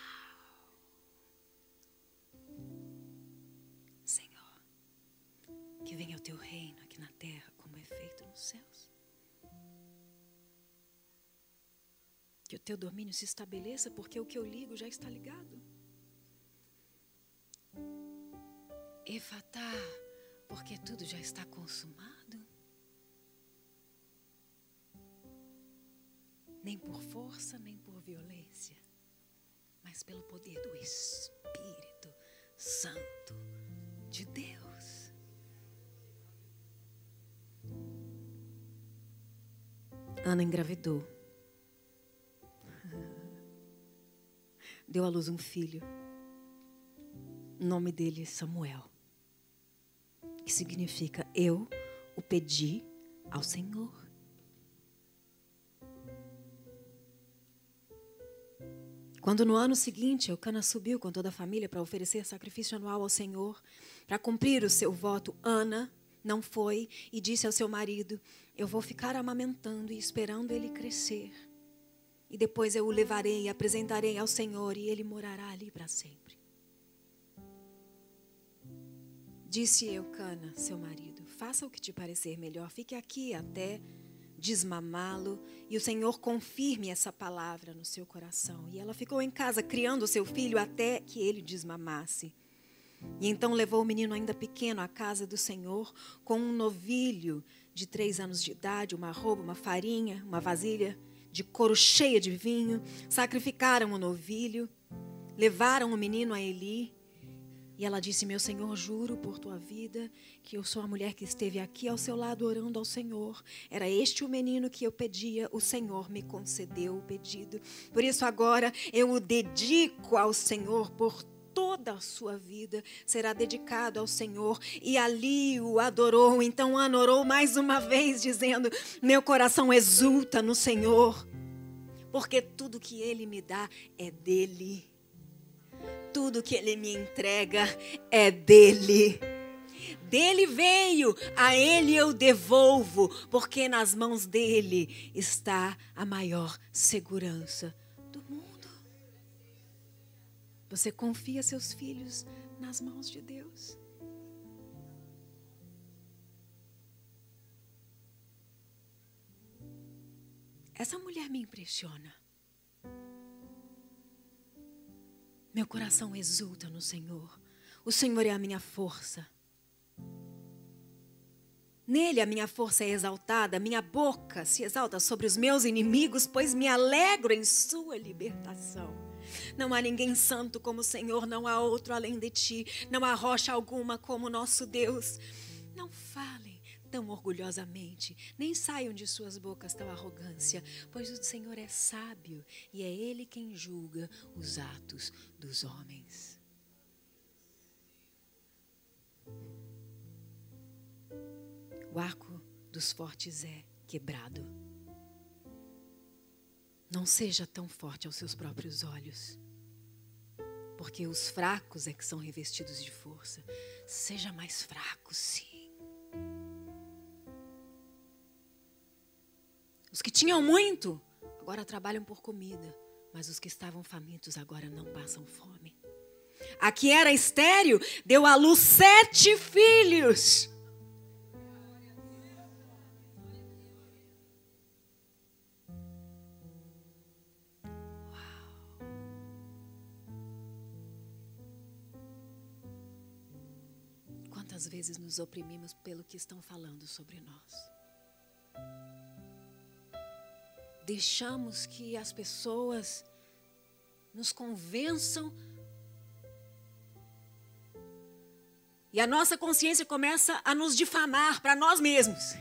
Que o teu domínio se estabeleça, porque o que eu ligo já está ligado. Efatá, porque tudo já está consumado. nem por força, nem por violência, mas pelo poder do Espírito Santo de Deus. Ana engravidou. Deu à luz um filho. O nome dele é Samuel. Que significa eu o pedi ao Senhor. Quando no ano seguinte Eucana subiu com toda a família para oferecer sacrifício anual ao Senhor, para cumprir o seu voto, Ana não foi e disse ao seu marido: Eu vou ficar amamentando e esperando ele crescer. E depois eu o levarei e apresentarei ao Senhor e ele morará ali para sempre. Disse Eucana, seu marido: Faça o que te parecer melhor, fique aqui até desmamá-lo e o Senhor confirme essa palavra no seu coração. E ela ficou em casa criando seu filho até que ele desmamasse. E então levou o menino ainda pequeno à casa do Senhor com um novilho de três anos de idade, uma roupa, uma farinha, uma vasilha de couro cheia de vinho. Sacrificaram o novilho, levaram o menino a Eli e ela disse: Meu Senhor, juro por tua vida que eu sou a mulher que esteve aqui ao seu lado orando ao Senhor. Era este o menino que eu pedia, o Senhor me concedeu o pedido. Por isso agora eu o dedico ao Senhor por toda a sua vida será dedicado ao Senhor. E ali o adorou. Então Ana orou mais uma vez, dizendo: Meu coração exulta no Senhor, porque tudo que Ele me dá é dele tudo que Ele me entrega é dele. Dele veio, a Ele eu devolvo, porque nas mãos dele está a maior segurança do mundo. Você confia seus filhos nas mãos de Deus. Essa mulher me impressiona. Meu coração exulta no Senhor. O Senhor é a minha força. Nele a minha força é exaltada, minha boca se exalta sobre os meus inimigos, pois me alegro em sua libertação. Não há ninguém santo como o Senhor, não há outro além de ti, não há rocha alguma como nosso Deus. Não falem tão orgulhosamente, nem saiam de suas bocas tal arrogância, pois o Senhor é sábio e é Ele quem julga os atos dos homens. O arco dos fortes é quebrado. Não seja tão forte aos seus próprios olhos, porque os fracos é que são revestidos de força. Seja mais fraco, sim. Os que tinham muito, agora trabalham por comida, mas os que estavam famintos agora não passam fome. A que era estéreo deu à luz sete filhos. Quantas vezes nos oprimimos pelo que estão falando sobre nós? Deixamos que as pessoas nos convençam e a nossa consciência começa a nos difamar para nós mesmos.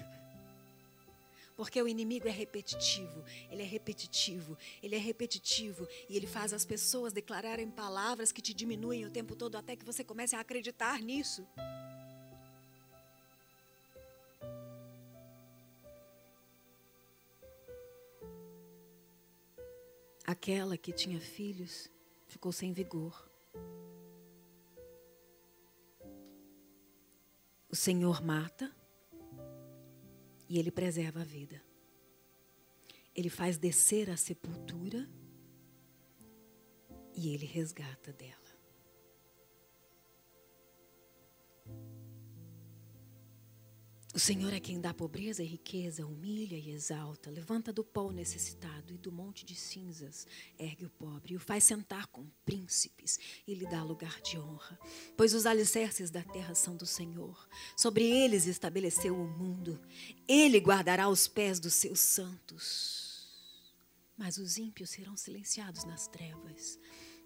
Porque o inimigo é repetitivo, ele é repetitivo, ele é repetitivo e ele faz as pessoas declararem palavras que te diminuem o tempo todo até que você comece a acreditar nisso. Aquela que tinha filhos ficou sem vigor. O Senhor mata e Ele preserva a vida. Ele faz descer a sepultura e Ele resgata dela. O Senhor é quem dá pobreza e riqueza, humilha e exalta, levanta do pó o necessitado e do monte de cinzas ergue o pobre, e o faz sentar com príncipes e lhe dá lugar de honra. Pois os alicerces da terra são do Senhor, sobre eles estabeleceu o mundo, ele guardará os pés dos seus santos. Mas os ímpios serão silenciados nas trevas,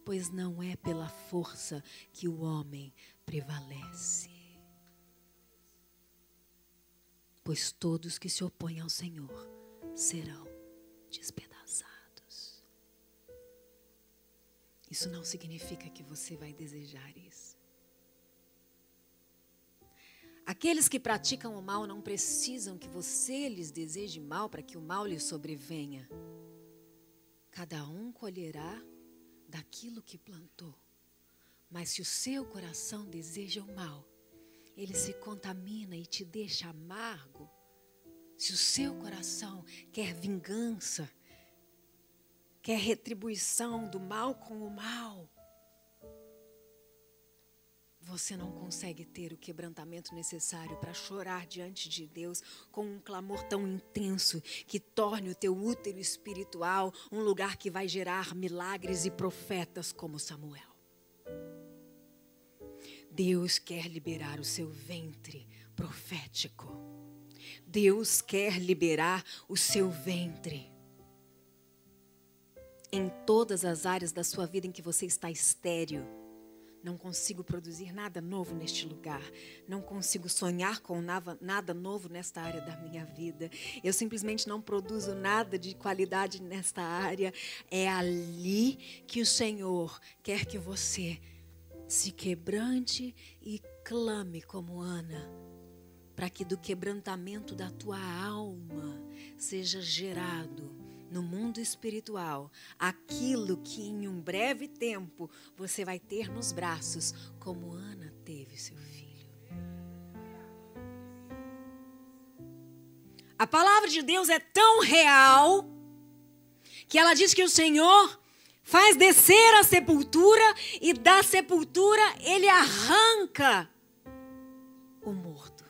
pois não é pela força que o homem prevalece pois todos que se opõem ao Senhor serão despedaçados. Isso não significa que você vai desejar isso. Aqueles que praticam o mal não precisam que você lhes deseje mal para que o mal lhes sobrevenha. Cada um colherá daquilo que plantou. Mas se o seu coração deseja o mal, ele se contamina e te deixa amargo, se o seu coração quer vingança, quer retribuição do mal com o mal, você não consegue ter o quebrantamento necessário para chorar diante de Deus com um clamor tão intenso que torne o teu útero espiritual um lugar que vai gerar milagres e profetas como Samuel. Deus quer liberar o seu ventre profético. Deus quer liberar o seu ventre. Em todas as áreas da sua vida em que você está estéreo, não consigo produzir nada novo neste lugar. Não consigo sonhar com nada novo nesta área da minha vida. Eu simplesmente não produzo nada de qualidade nesta área. É ali que o Senhor quer que você se quebrante e clame como Ana, para que do quebrantamento da tua alma seja gerado no mundo espiritual aquilo que em um breve tempo você vai ter nos braços, como Ana teve seu filho. A palavra de Deus é tão real que ela diz que o Senhor faz descer a sepultura e da sepultura ele arranca o morto.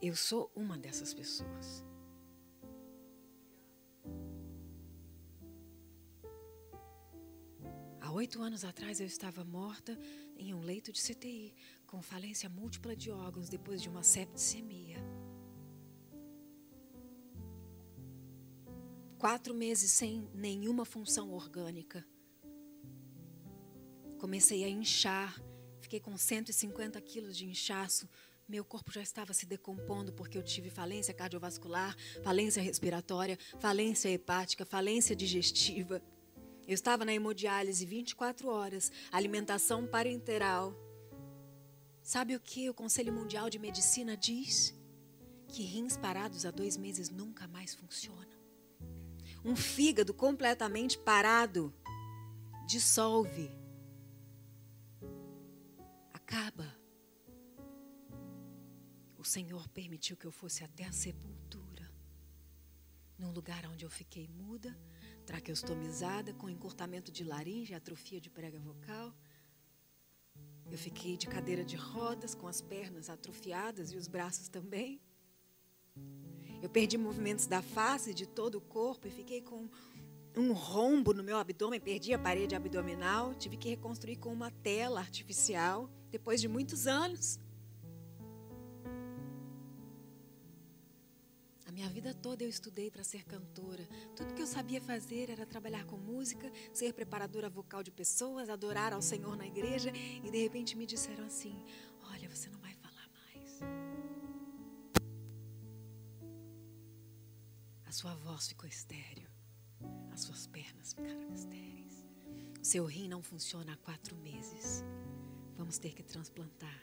Eu sou uma dessas pessoas. Há oito anos atrás eu estava morta em um leito de CTI, com falência múltipla de órgãos depois de uma septicemia. Quatro meses sem nenhuma função orgânica. Comecei a inchar, fiquei com 150 quilos de inchaço. Meu corpo já estava se decompondo porque eu tive falência cardiovascular, falência respiratória, falência hepática, falência digestiva. Eu estava na hemodiálise 24 horas, alimentação parenteral. Sabe o que o Conselho Mundial de Medicina diz? Que rins parados há dois meses nunca mais funcionam. Um fígado completamente parado dissolve, acaba. O Senhor permitiu que eu fosse até a sepultura, num lugar onde eu fiquei muda, traqueostomizada, com encurtamento de laringe, atrofia de prega vocal. Eu fiquei de cadeira de rodas, com as pernas atrofiadas e os braços também. Eu perdi movimentos da face, de todo o corpo e fiquei com um rombo no meu abdômen, perdi a parede abdominal, tive que reconstruir com uma tela artificial depois de muitos anos. A minha vida toda eu estudei para ser cantora. Tudo que eu sabia fazer era trabalhar com música, ser preparadora vocal de pessoas, adorar ao Senhor na igreja e de repente me disseram assim: "Olha, você não sua voz ficou estéril. As suas pernas ficaram estéreis. O seu rim não funciona há quatro meses. Vamos ter que transplantar.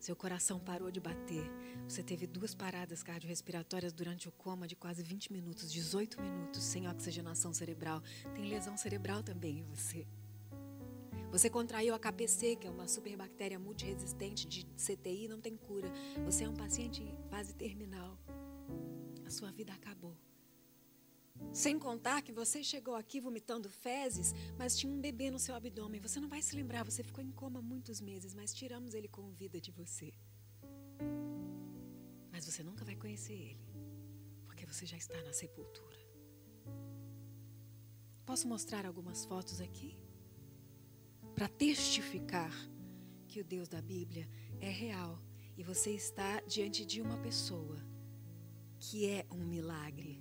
Seu coração parou de bater. Você teve duas paradas cardiorrespiratórias durante o coma de quase 20 minutos, 18 minutos, sem oxigenação cerebral. Tem lesão cerebral também em você. Você contraiu a KPC, que é uma superbactéria multiresistente de CTI, não tem cura. Você é um paciente em fase terminal. Sua vida acabou. Sem contar que você chegou aqui vomitando fezes, mas tinha um bebê no seu abdômen. Você não vai se lembrar, você ficou em coma muitos meses, mas tiramos ele com vida de você. Mas você nunca vai conhecer ele, porque você já está na sepultura. Posso mostrar algumas fotos aqui? Para testificar que o Deus da Bíblia é real e você está diante de uma pessoa que é um milagre.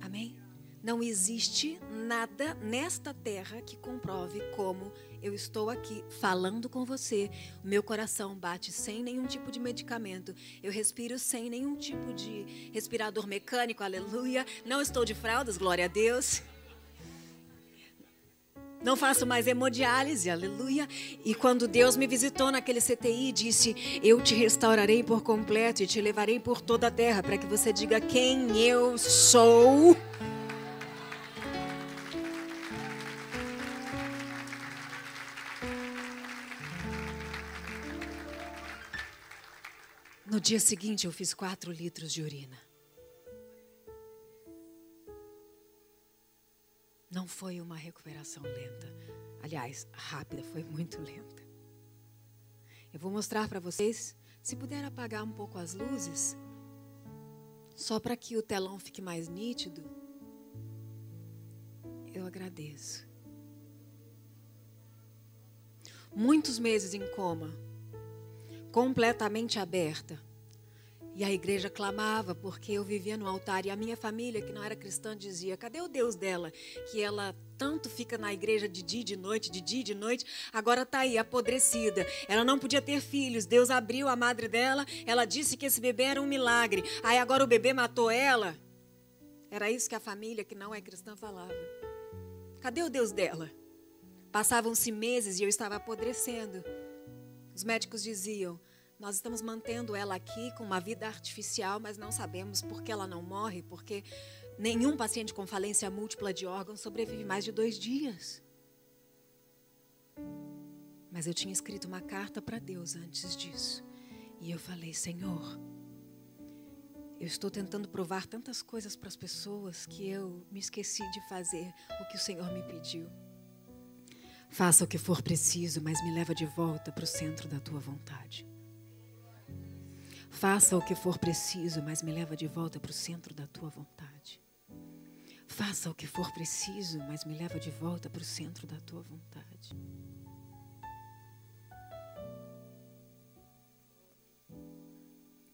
Amém? Não existe nada nesta terra que comprove como eu estou aqui falando com você. Meu coração bate sem nenhum tipo de medicamento. Eu respiro sem nenhum tipo de respirador mecânico, aleluia. Não estou de fraldas, glória a Deus. Não faço mais hemodiálise, aleluia. E quando Deus me visitou naquele CTI, disse: Eu te restaurarei por completo e te levarei por toda a terra para que você diga quem eu sou. No dia seguinte, eu fiz quatro litros de urina. Não foi uma recuperação lenta. Aliás, rápida, foi muito lenta. Eu vou mostrar para vocês, se puder apagar um pouco as luzes, só para que o telão fique mais nítido. Eu agradeço. Muitos meses em coma, completamente aberta e a igreja clamava porque eu vivia no altar e a minha família, que não era cristã, dizia: cadê o Deus dela? Que ela tanto fica na igreja de dia e de noite, de dia e de noite, agora está aí, apodrecida. Ela não podia ter filhos. Deus abriu a madre dela, ela disse que esse bebê era um milagre. Aí agora o bebê matou ela. Era isso que a família, que não é cristã, falava. Cadê o Deus dela? Passavam-se meses e eu estava apodrecendo. Os médicos diziam: nós estamos mantendo ela aqui com uma vida artificial, mas não sabemos por que ela não morre, porque nenhum paciente com falência múltipla de órgãos sobrevive mais de dois dias. Mas eu tinha escrito uma carta para Deus antes disso. E eu falei: Senhor, eu estou tentando provar tantas coisas para as pessoas que eu me esqueci de fazer o que o Senhor me pediu. Faça o que for preciso, mas me leva de volta para o centro da tua vontade. Faça o que for preciso, mas me leva de volta para o centro da tua vontade. Faça o que for preciso, mas me leva de volta para o centro da tua vontade.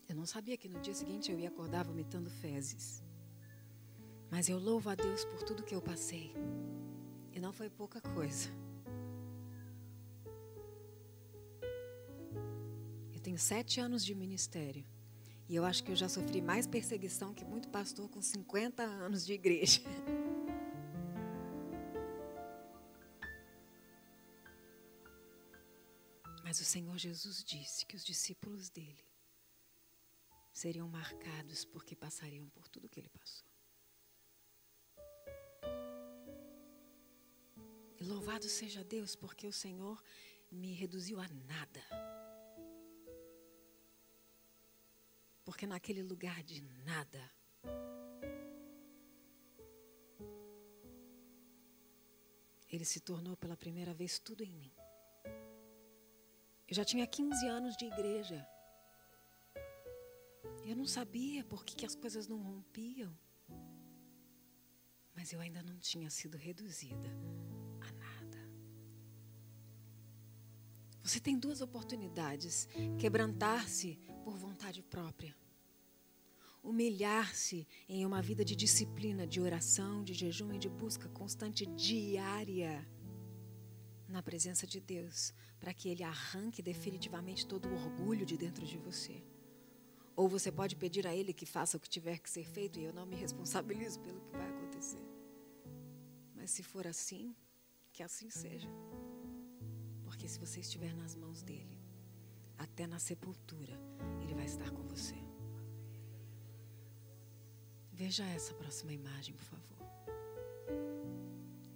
Eu não sabia que no dia seguinte eu ia acordar vomitando fezes. Mas eu louvo a Deus por tudo que eu passei. E não foi pouca coisa. Tenho sete anos de ministério. E eu acho que eu já sofri mais perseguição que muito pastor com 50 anos de igreja. *laughs* Mas o Senhor Jesus disse que os discípulos dele seriam marcados porque passariam por tudo que ele passou. E louvado seja Deus, porque o Senhor me reduziu a nada. Porque naquele lugar de nada, Ele se tornou pela primeira vez tudo em mim. Eu já tinha 15 anos de igreja. Eu não sabia por que, que as coisas não rompiam. Mas eu ainda não tinha sido reduzida Você tem duas oportunidades: quebrantar-se por vontade própria. Humilhar-se em uma vida de disciplina, de oração, de jejum e de busca constante diária na presença de Deus, para que Ele arranque definitivamente todo o orgulho de dentro de você. Ou você pode pedir a Ele que faça o que tiver que ser feito e eu não me responsabilizo pelo que vai acontecer. Mas se for assim, que assim seja. Se você estiver nas mãos dEle, até na sepultura, Ele vai estar com você. Veja essa próxima imagem, por favor.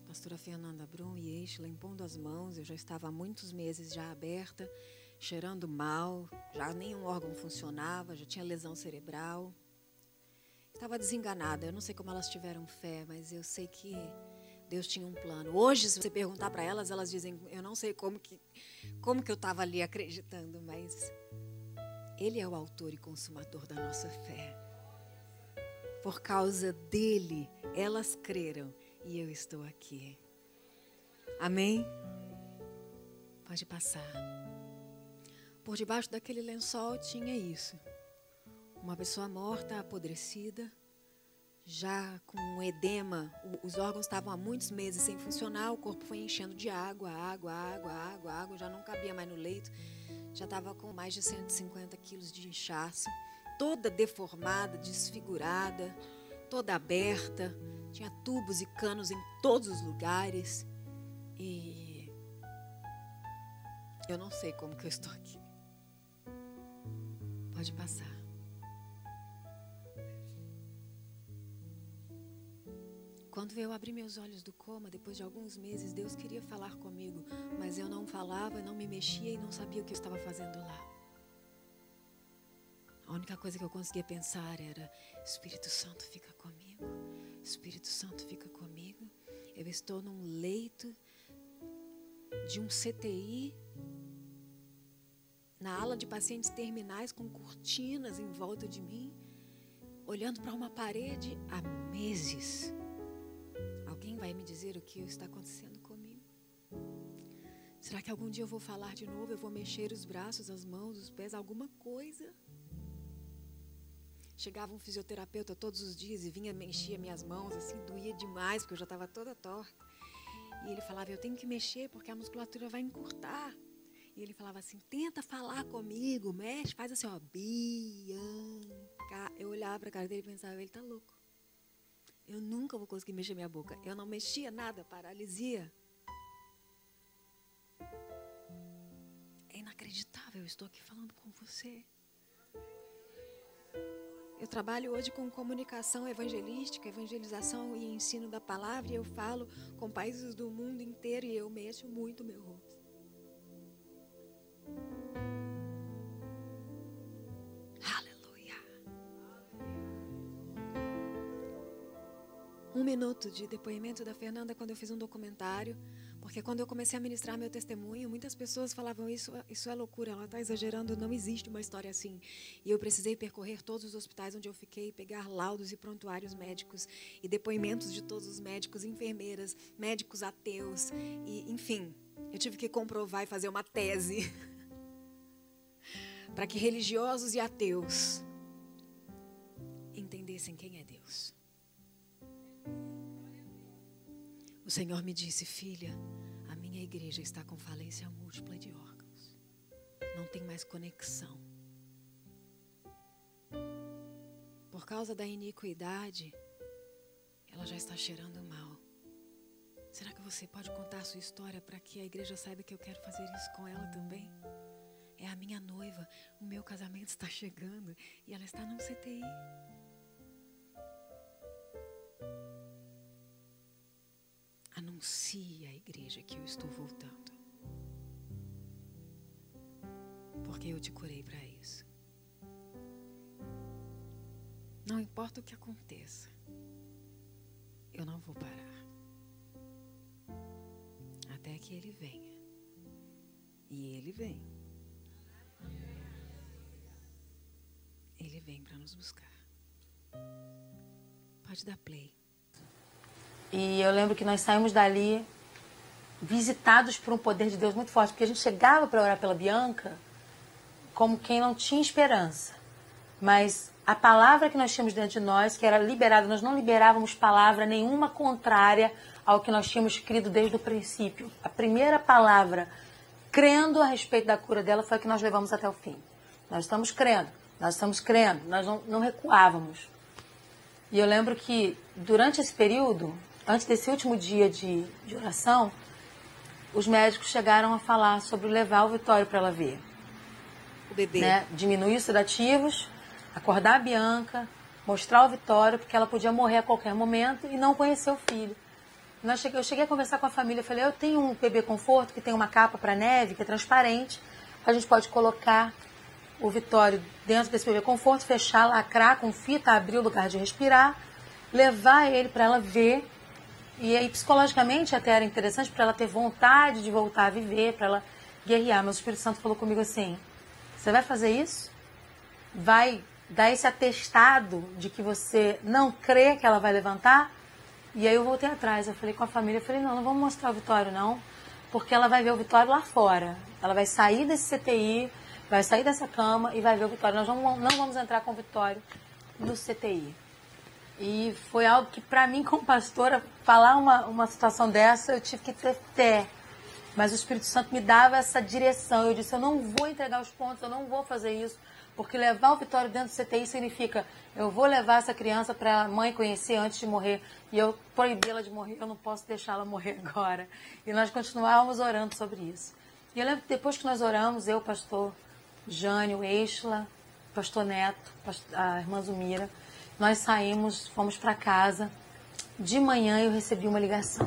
Pastora Fernanda Brum e Eichla impondo as mãos, eu já estava há muitos meses já aberta, cheirando mal, já nenhum órgão funcionava, já tinha lesão cerebral. Estava desenganada, eu não sei como elas tiveram fé, mas eu sei que Deus tinha um plano. Hoje, se você perguntar para elas, elas dizem: Eu não sei como que, como que eu estava ali acreditando, mas Ele é o autor e consumador da nossa fé. Por causa dele, elas creram e eu estou aqui. Amém? Pode passar. Por debaixo daquele lençol tinha isso. Uma pessoa morta, apodrecida, já com edema. Os órgãos estavam há muitos meses sem funcionar, o corpo foi enchendo de água, água, água, água, água, já não cabia mais no leito. Já estava com mais de 150 quilos de inchaço toda deformada, desfigurada, toda aberta, tinha tubos e canos em todos os lugares. E eu não sei como que eu estou aqui. Pode passar. Quando eu abri meus olhos do coma, depois de alguns meses, Deus queria falar comigo, mas eu não falava, não me mexia e não sabia o que eu estava fazendo lá. A única coisa que eu conseguia pensar era: Espírito Santo fica comigo, Espírito Santo fica comigo. Eu estou num leito de um CTI, na ala de pacientes terminais, com cortinas em volta de mim, olhando para uma parede há meses. Vai me dizer o que está acontecendo comigo? Será que algum dia eu vou falar de novo? Eu vou mexer os braços, as mãos, os pés, alguma coisa? Chegava um fisioterapeuta todos os dias e vinha, mexia minhas mãos, assim, doía demais, porque eu já estava toda torta. E ele falava, eu tenho que mexer porque a musculatura vai encurtar. E ele falava assim, tenta falar comigo, mexe, faz assim, ó, Bianca. Eu olhava para a cara dele e pensava, ele tá louco. Eu nunca vou conseguir mexer minha boca. Eu não mexia nada, paralisia. É inacreditável, eu estou aqui falando com você. Eu trabalho hoje com comunicação evangelística, evangelização e ensino da palavra, e eu falo com países do mundo inteiro e eu mexo muito meu rosto. Um minuto de depoimento da Fernanda quando eu fiz um documentário. Porque quando eu comecei a ministrar meu testemunho, muitas pessoas falavam: Isso, isso é loucura, ela está exagerando, não existe uma história assim. E eu precisei percorrer todos os hospitais onde eu fiquei, pegar laudos e prontuários médicos e depoimentos de todos os médicos, enfermeiras, médicos ateus, e enfim, eu tive que comprovar e fazer uma tese *laughs* para que religiosos e ateus entendessem quem é Deus. O Senhor me disse, filha, a minha igreja está com falência múltipla de órgãos. Não tem mais conexão. Por causa da iniquidade, ela já está cheirando mal. Será que você pode contar a sua história para que a igreja saiba que eu quero fazer isso com ela também? É a minha noiva, o meu casamento está chegando e ela está no CTI. Anuncie à igreja que eu estou voltando. Porque eu te curei para isso. Não importa o que aconteça, eu não vou parar. Até que ele venha. E ele vem. Ele vem para nos buscar. Pode dar play. E eu lembro que nós saímos dali visitados por um poder de Deus muito forte, porque a gente chegava para orar pela Bianca como quem não tinha esperança. Mas a palavra que nós tínhamos dentro de nós, que era liberada, nós não liberávamos palavra nenhuma contrária ao que nós tínhamos crido desde o princípio. A primeira palavra, crendo a respeito da cura dela, foi a que nós levamos até o fim. Nós estamos crendo, nós estamos crendo, nós não, não recuávamos. E eu lembro que durante esse período, antes desse último dia de, de oração, os médicos chegaram a falar sobre levar o Vitório para ela ver. O bebê. Né? Diminuir os sedativos, acordar a Bianca, mostrar o Vitório, porque ela podia morrer a qualquer momento e não conhecer o filho. Nós cheguei, eu cheguei a conversar com a família, falei, eu tenho um bebê conforto que tem uma capa para neve, que é transparente, a gente pode colocar o Vitório dentro desse bebê conforto, fechar, lacrar com fita, abrir o lugar de respirar, levar ele para ela ver e aí, psicologicamente, até era interessante para ela ter vontade de voltar a viver, para ela guerrear. Mas o Espírito Santo falou comigo assim: você vai fazer isso? Vai dar esse atestado de que você não crê que ela vai levantar? E aí eu voltei atrás. Eu falei com a família: eu falei, não, não vamos mostrar o Vitório, não, porque ela vai ver o Vitório lá fora. Ela vai sair desse CTI, vai sair dessa cama e vai ver o Vitório. Nós não, não vamos entrar com o Vitório no CTI. E foi algo que, para mim, como pastora, falar uma, uma situação dessa, eu tive que ter fé. Mas o Espírito Santo me dava essa direção. Eu disse: eu não vou entregar os pontos, eu não vou fazer isso. Porque levar o Vitório dentro do CTI significa eu vou levar essa criança para a mãe conhecer antes de morrer. E eu proibi-la de morrer, eu não posso deixá-la morrer agora. E nós continuávamos orando sobre isso. E eu lembro que depois que nós oramos, eu, pastor Jânio, Eixla, pastor Neto, a irmã Zumira, nós saímos, fomos para casa. De manhã eu recebi uma ligação.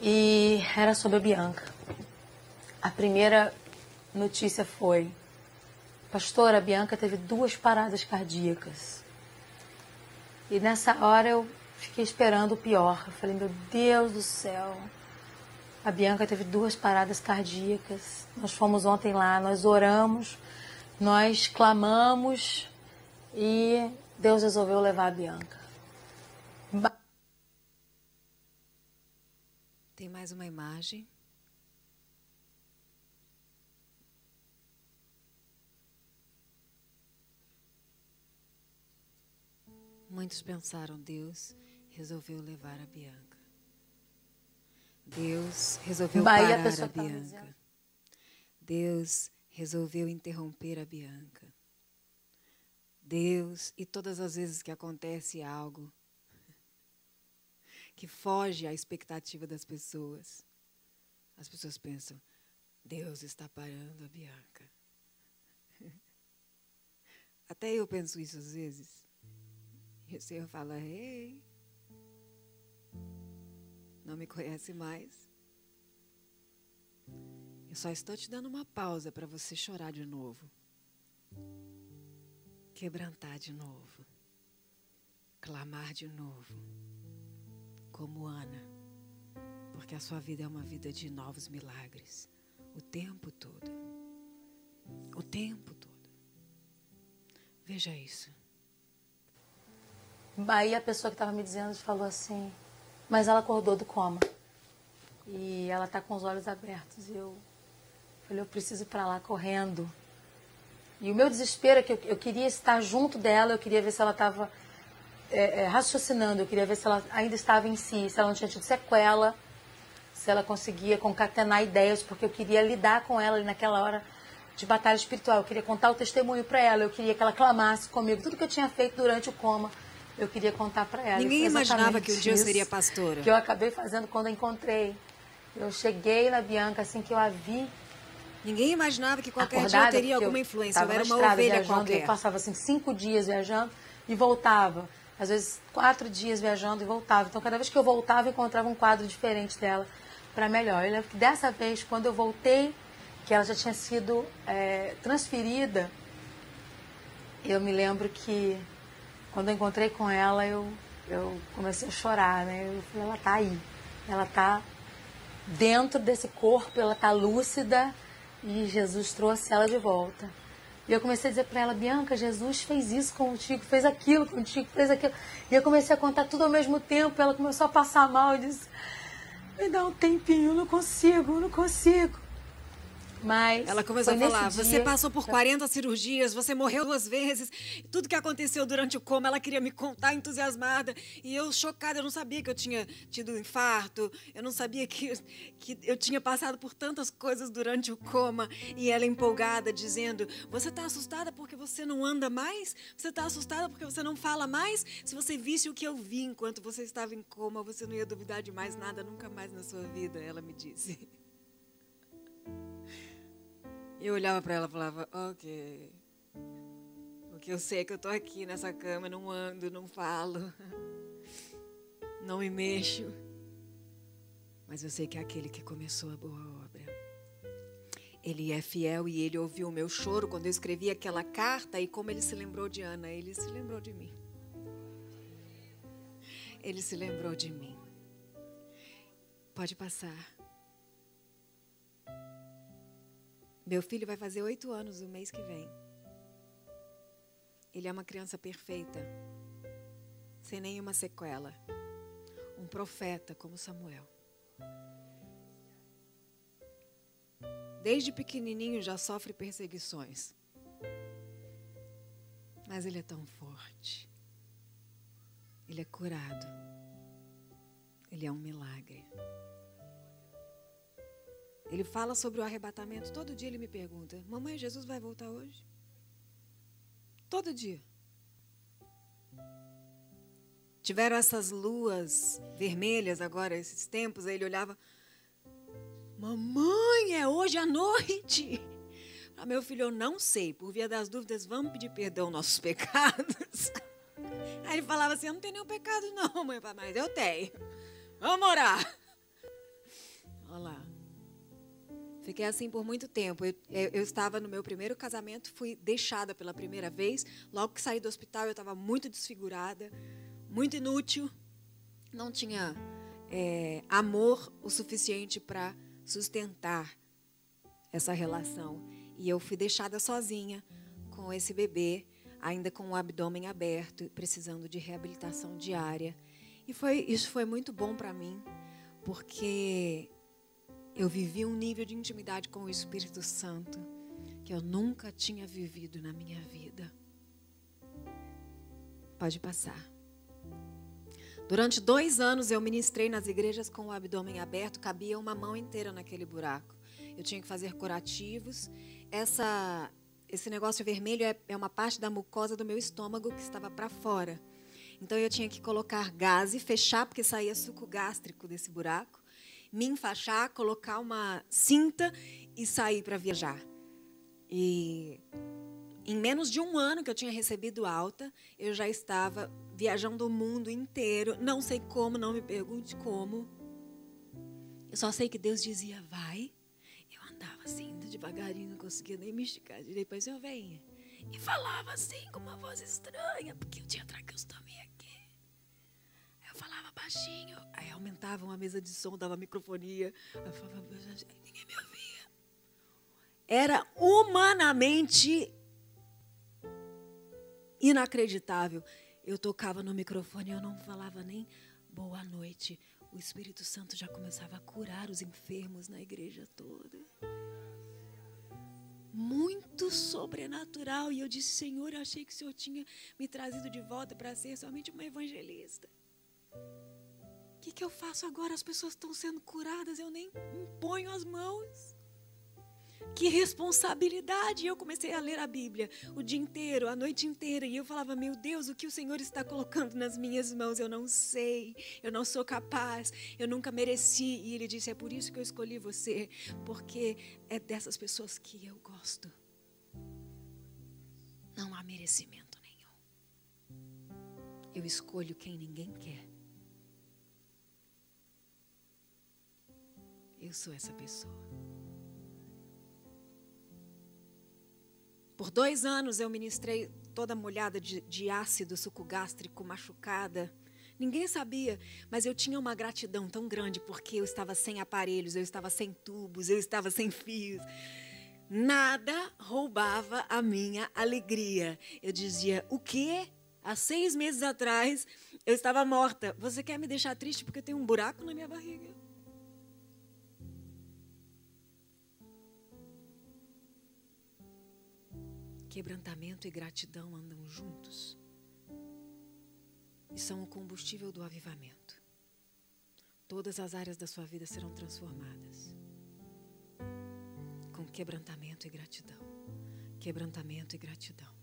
E era sobre a Bianca. A primeira notícia foi: Pastora, a Bianca teve duas paradas cardíacas. E nessa hora eu fiquei esperando o pior. Eu falei: Meu Deus do céu. A Bianca teve duas paradas cardíacas. Nós fomos ontem lá, nós oramos, nós clamamos e Deus resolveu levar a Bianca. Tem mais uma imagem. Muitos pensaram, Deus resolveu levar a Bianca. Deus resolveu Bahia, parar a, a Bianca. Deus resolveu interromper a Bianca. Deus e todas as vezes que acontece algo que foge à expectativa das pessoas, as pessoas pensam: Deus está parando a Bianca. *laughs* Até eu penso isso às vezes. E o Senhor fala: Ei, não me conhece mais. Eu só estou te dando uma pausa para você chorar de novo quebrantar de novo, clamar de novo. como Ana, porque a sua vida é uma vida de novos milagres o tempo todo. O tempo todo. Veja isso. Aí a pessoa que estava me dizendo falou assim, mas ela acordou do coma. E ela está com os olhos abertos. E eu falei, eu preciso ir para lá correndo. E o meu desespero é que eu, eu, queria estar junto dela, eu queria ver se ela estava é, é, raciocinando, eu queria ver se ela ainda estava em si, se ela não tinha tido sequela, se ela conseguia concatenar ideias, porque eu queria lidar com ela naquela hora de batalha espiritual. Eu queria contar o testemunho para ela, eu queria que ela clamasse comigo. Tudo que eu tinha feito durante o coma, eu queria contar para ela. Ninguém imaginava que um dia eu seria pastora. Que eu acabei fazendo quando eu encontrei. Eu cheguei na Bianca assim que eu a vi. Ninguém imaginava que qualquer Acordada, dia eu teria alguma influência. Eu era uma ovelha viajando, qualquer. Eu passava assim cinco dias viajando e voltava. Às vezes quatro dias viajando e voltava. Então cada vez que eu voltava eu encontrava um quadro diferente dela para melhor. Eu lembro que dessa vez quando eu voltei, que ela já tinha sido é, transferida, eu me lembro que quando eu encontrei com ela eu eu comecei a chorar, né? Eu falei, ela tá aí, ela tá dentro desse corpo, ela está lúcida e Jesus trouxe ela de volta. E eu comecei a dizer para ela, Bianca, Jesus fez isso contigo, fez aquilo contigo, fez aquilo. E eu comecei a contar tudo ao mesmo tempo. Ela começou a passar mal e disse: Me dá um tempinho, não consigo, não consigo. Mas ela começou a falar: você passou por 40 cirurgias, você morreu duas vezes, tudo que aconteceu durante o coma, ela queria me contar entusiasmada. E eu chocada, eu não sabia que eu tinha tido um infarto, eu não sabia que, que eu tinha passado por tantas coisas durante o coma. E ela empolgada, dizendo: Você está assustada porque você não anda mais? Você está assustada porque você não fala mais? Se você visse o que eu vi enquanto você estava em coma, você não ia duvidar de mais nada nunca mais na sua vida, ela me disse. Eu olhava para ela e falava, ok. Porque eu sei que eu estou aqui nessa cama, não ando, não falo, *laughs* não me mexo. Mas eu sei que é aquele que começou a boa obra. Ele é fiel e ele ouviu o meu choro quando eu escrevi aquela carta e como ele se lembrou de Ana, ele se lembrou de mim. Ele se lembrou de mim. Pode passar. Meu filho vai fazer oito anos o mês que vem. Ele é uma criança perfeita, sem nenhuma sequela. Um profeta como Samuel. Desde pequenininho já sofre perseguições. Mas ele é tão forte. Ele é curado. Ele é um milagre. Ele fala sobre o arrebatamento. Todo dia ele me pergunta: Mamãe, Jesus vai voltar hoje? Todo dia. Tiveram essas luas vermelhas agora, esses tempos. Aí ele olhava: Mamãe, é hoje à noite. *laughs* Ah, meu filho, eu não sei. Por via das dúvidas, vamos pedir perdão nossos *laughs* pecados. *laughs* Aí ele falava assim: Eu não tenho nenhum pecado, não, mãe, mas eu tenho. Vamos orar. Olha lá. Fiquei assim por muito tempo. Eu, eu, estava no meu primeiro casamento, fui deixada pela primeira vez. Logo que saí do hospital, eu estava muito desfigurada, muito inútil. Não tinha é, amor o suficiente para sustentar essa relação. E eu fui deixada sozinha com esse bebê, ainda com o abdômen aberto, precisando de reabilitação diária. E foi, isso foi muito bom para mim, porque eu vivi um nível de intimidade com o Espírito Santo que eu nunca tinha vivido na minha vida. Pode passar. Durante dois anos eu ministrei nas igrejas com o abdômen aberto, cabia uma mão inteira naquele buraco. Eu tinha que fazer curativos. Essa, esse negócio vermelho é, é uma parte da mucosa do meu estômago que estava para fora. Então eu tinha que colocar gás e fechar, porque saía suco gástrico desse buraco me enfaixar, colocar uma cinta e sair para viajar. E em menos de um ano que eu tinha recebido alta, eu já estava viajando o mundo inteiro. Não sei como, não me pergunte como. Eu só sei que Deus dizia, vai. Eu andava assim, devagarinho, não conseguia nem me esticar. E depois eu venha. E falava assim, com uma voz estranha, porque eu tinha traqueostomia baixinho. Aí aumentavam a mesa de som, dava microfonia. Aí falava, ninguém me ouvia. Era humanamente inacreditável. Eu tocava no microfone, eu não falava nem boa noite. O Espírito Santo já começava a curar os enfermos na igreja toda. Muito sobrenatural. E eu disse, Senhor, eu achei que o Senhor tinha me trazido de volta para ser somente uma evangelista. Que, que eu faço agora? As pessoas estão sendo curadas, eu nem imponho as mãos. Que responsabilidade! Eu comecei a ler a Bíblia o dia inteiro, a noite inteira, e eu falava: Meu Deus, o que o Senhor está colocando nas minhas mãos? Eu não sei, eu não sou capaz, eu nunca mereci. E ele disse: É por isso que eu escolhi você, porque é dessas pessoas que eu gosto. Não há merecimento nenhum. Eu escolho quem ninguém quer. Eu sou essa pessoa. Por dois anos eu ministrei toda molhada de, de ácido suco gástrico, machucada. Ninguém sabia, mas eu tinha uma gratidão tão grande porque eu estava sem aparelhos, eu estava sem tubos, eu estava sem fios. Nada roubava a minha alegria. Eu dizia: O quê? Há seis meses atrás eu estava morta. Você quer me deixar triste porque tenho um buraco na minha barriga? Quebrantamento e gratidão andam juntos e são o combustível do avivamento. Todas as áreas da sua vida serão transformadas com quebrantamento e gratidão. Quebrantamento e gratidão.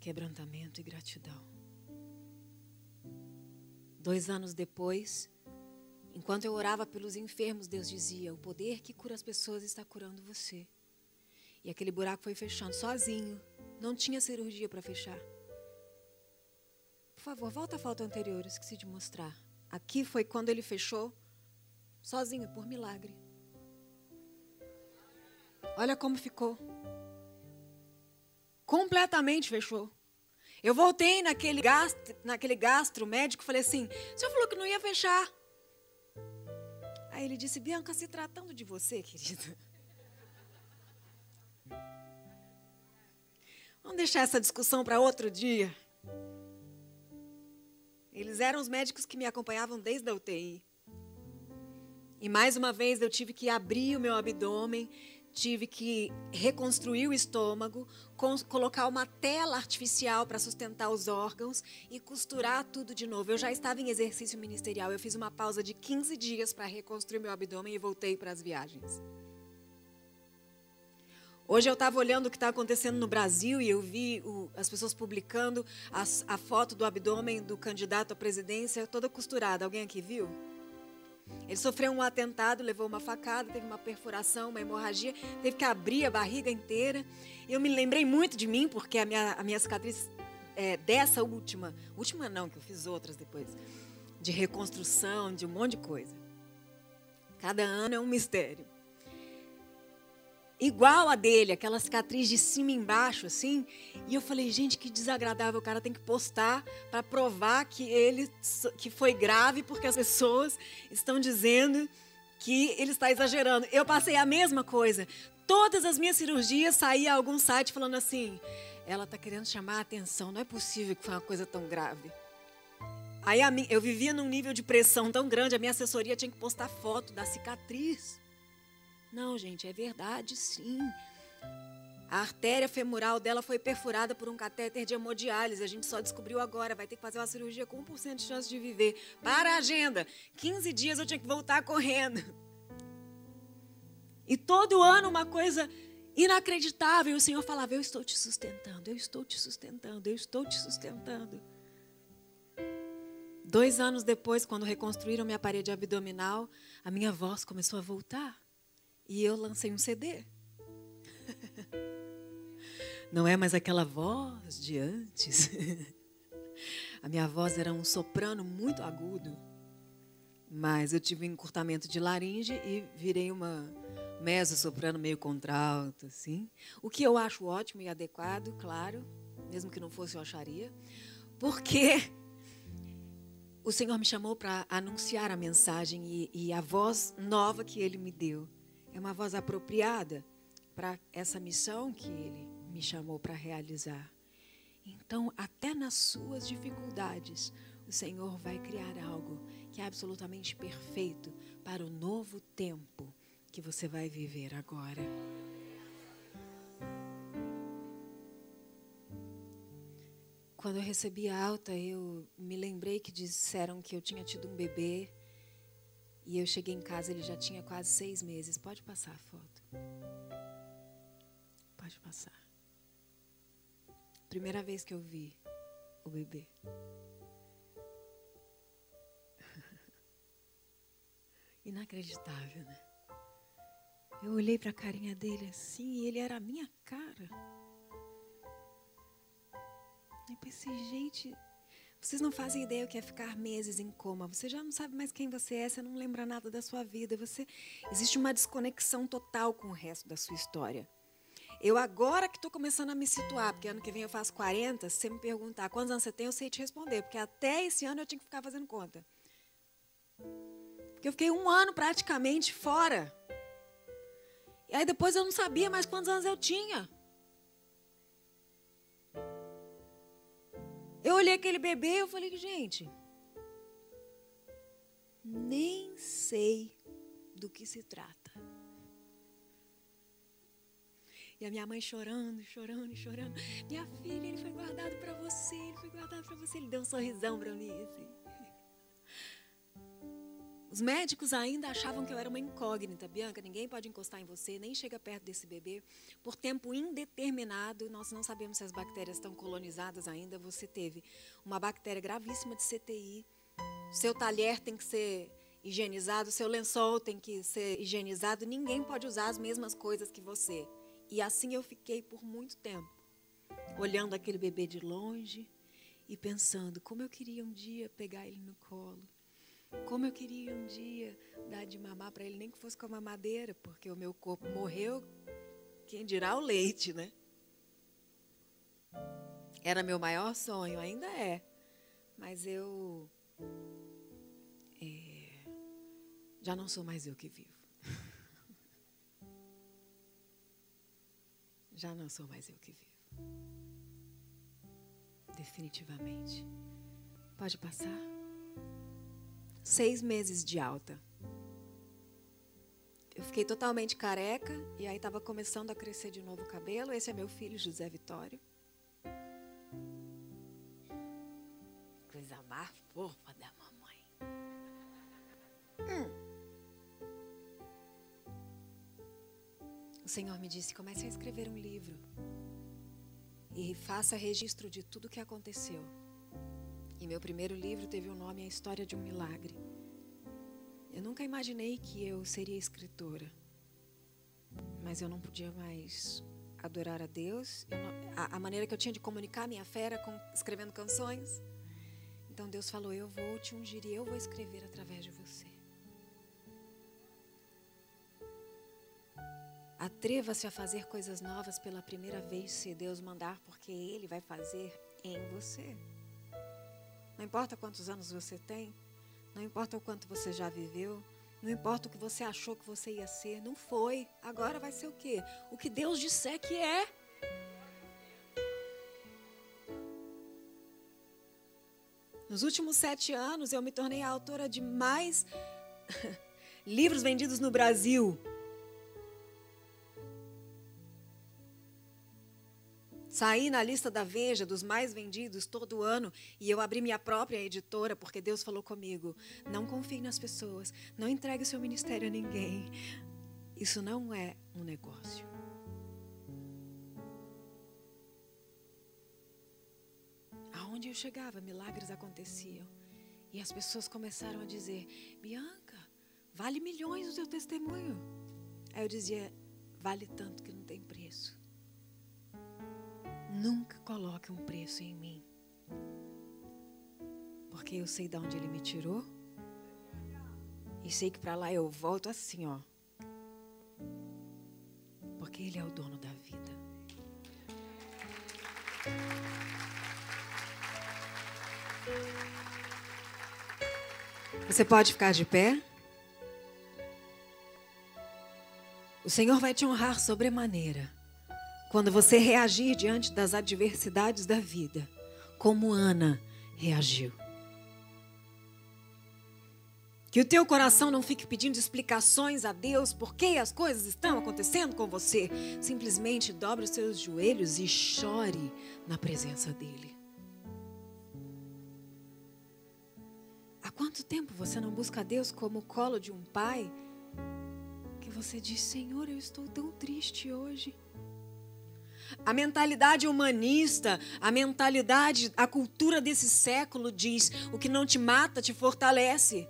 Quebrantamento e gratidão. Dois anos depois, enquanto eu orava pelos enfermos, Deus dizia: O poder que cura as pessoas está curando você. E aquele buraco foi fechando sozinho. Não tinha cirurgia para fechar. Por favor, volta à foto anterior, esqueci de mostrar. Aqui foi quando ele fechou, sozinho, por milagre. Olha como ficou. Completamente fechou. Eu voltei naquele gastro, naquele gastro médico, falei assim: o senhor falou que não ia fechar. Aí ele disse: Bianca, se tratando de você, *laughs* querida. Vamos deixar essa discussão para outro dia. Eles eram os médicos que me acompanhavam desde a UTI. E mais uma vez eu tive que abrir o meu abdômen, tive que reconstruir o estômago, colocar uma tela artificial para sustentar os órgãos e costurar tudo de novo. Eu já estava em exercício ministerial, eu fiz uma pausa de 15 dias para reconstruir meu abdômen e voltei para as viagens. Hoje eu estava olhando o que está acontecendo no Brasil e eu vi o, as pessoas publicando as, a foto do abdômen do candidato à presidência toda costurada. Alguém aqui viu? Ele sofreu um atentado, levou uma facada, teve uma perfuração, uma hemorragia, teve que abrir a barriga inteira. Eu me lembrei muito de mim, porque a minha, a minha cicatriz é, dessa última, última não, que eu fiz outras depois, de reconstrução, de um monte de coisa. Cada ano é um mistério igual a dele, aquela cicatriz de cima embaixo, assim. E eu falei, gente, que desagradável, o cara tem que postar para provar que ele que foi grave, porque as pessoas estão dizendo que ele está exagerando. Eu passei a mesma coisa. Todas as minhas cirurgias saía algum site falando assim: ela está querendo chamar a atenção, não é possível que foi uma coisa tão grave. Aí eu vivia num nível de pressão tão grande, a minha assessoria tinha que postar foto da cicatriz. Não, gente, é verdade, sim. A artéria femoral dela foi perfurada por um catéter de hemodiálise. A gente só descobriu agora. Vai ter que fazer uma cirurgia com 1% de chance de viver. Para a agenda. 15 dias eu tinha que voltar correndo. E todo ano uma coisa inacreditável. O Senhor falava: Eu estou te sustentando, eu estou te sustentando, eu estou te sustentando. Dois anos depois, quando reconstruíram minha parede abdominal, a minha voz começou a voltar. E eu lancei um CD. *laughs* Não é mais aquela voz de antes. *laughs* A minha voz era um soprano muito agudo. Mas eu tive um encurtamento de laringe e virei uma mezzo-soprano meio contralto, assim. O que eu acho ótimo e adequado, claro. Mesmo que não fosse, eu acharia. Porque o Senhor me chamou para anunciar a mensagem e, e a voz nova que Ele me deu é uma voz apropriada para essa missão que Ele me chamou para realizar. Então, até nas suas dificuldades, o Senhor vai criar algo que é absolutamente perfeito para o novo tempo que você vai viver agora. Quando eu recebi a alta, eu me lembrei que disseram que eu tinha tido um bebê. E eu cheguei em casa, ele já tinha quase seis meses. Pode passar a foto. Pode passar. Primeira vez que eu vi o bebê. *laughs* Inacreditável, né? Eu olhei para a carinha dele assim e ele era a minha cara. Eu pensei, gente, vocês não fazem ideia o que é ficar meses em coma. Você já não sabe mais quem você é, você não lembra nada da sua vida. Você existe uma desconexão total com o resto da sua história. Eu agora que estou começando a me situar, porque ano que vem eu faço 40, se você me perguntar quantos anos você tem, eu sei te responder, porque até esse ano eu tinha que ficar fazendo conta. Porque eu fiquei um ano praticamente fora. E aí depois eu não sabia mais quantos anos eu tinha. Eu olhei aquele bebê e eu falei, gente, nem sei do que se trata. E a minha mãe chorando, chorando, chorando. Minha filha, ele foi guardado para você, ele foi guardado para você. Ele deu um sorrisão para mim assim. Os médicos ainda achavam que eu era uma incógnita. Bianca, ninguém pode encostar em você, nem chega perto desse bebê. Por tempo indeterminado, nós não sabemos se as bactérias estão colonizadas ainda. Você teve uma bactéria gravíssima de CTI. Seu talher tem que ser higienizado, seu lençol tem que ser higienizado. Ninguém pode usar as mesmas coisas que você. E assim eu fiquei por muito tempo, olhando aquele bebê de longe e pensando como eu queria um dia pegar ele no colo como eu queria um dia dar de mamar para ele, nem que fosse com a mamadeira, porque o meu corpo morreu, quem dirá o leite, né? Era meu maior sonho, ainda é. Mas eu. É, já não sou mais eu que vivo. *laughs* já não sou mais eu que vivo. Definitivamente. Pode passar? Seis meses de alta. Eu fiquei totalmente careca e aí estava começando a crescer de novo o cabelo. Esse é meu filho, José Vitório. Coisa mais fofa da mamãe. Hum. O Senhor me disse: comece a escrever um livro e faça registro de tudo o que aconteceu. E meu primeiro livro teve o nome A História de um Milagre. Eu nunca imaginei que eu seria escritora, mas eu não podia mais adorar a Deus. Não, a, a, maneira que eu tinha de comunicar minha fé era com, escrevendo canções. Então Deus falou: Eu vou te ungir e eu vou escrever através de você. Atreva-se a fazer coisas novas pela primeira vez, se Deus mandar, porque Ele vai fazer em você. Não importa quantos anos você tem, não importa o quanto você já viveu, não importa o que você achou que você ia ser, não foi. Agora vai ser o quê? O que Deus disser que é. Nos últimos sete anos, eu me tornei a autora de mais *laughs* livros vendidos no Brasil. Saí na lista da Veja dos mais vendidos todo ano e eu abri minha própria editora porque Deus falou comigo: não confie nas pessoas, não entregue o seu ministério a ninguém. Isso não é um negócio. Aonde eu chegava, milagres aconteciam. E as pessoas começaram a dizer: Bianca, vale milhões o seu testemunho. Aí eu dizia: vale tanto que não tem preço. Nunca coloque um preço em mim. Porque eu sei de onde ele me tirou. E sei que para lá eu volto assim, ó. Porque ele é o dono da vida. Você pode ficar de pé? O Senhor vai te honrar sobremaneira quando você reagir diante das adversidades da vida, como Ana reagiu. Que o teu coração não fique pedindo explicações a Deus por que as coisas estão acontecendo com você. Simplesmente dobre os seus joelhos e chore na presença dEle. Há quanto tempo você não busca Deus como o colo de um pai? Que você diz: Senhor, eu estou tão triste hoje. A mentalidade humanista, a mentalidade, a cultura desse século diz: o que não te mata te fortalece.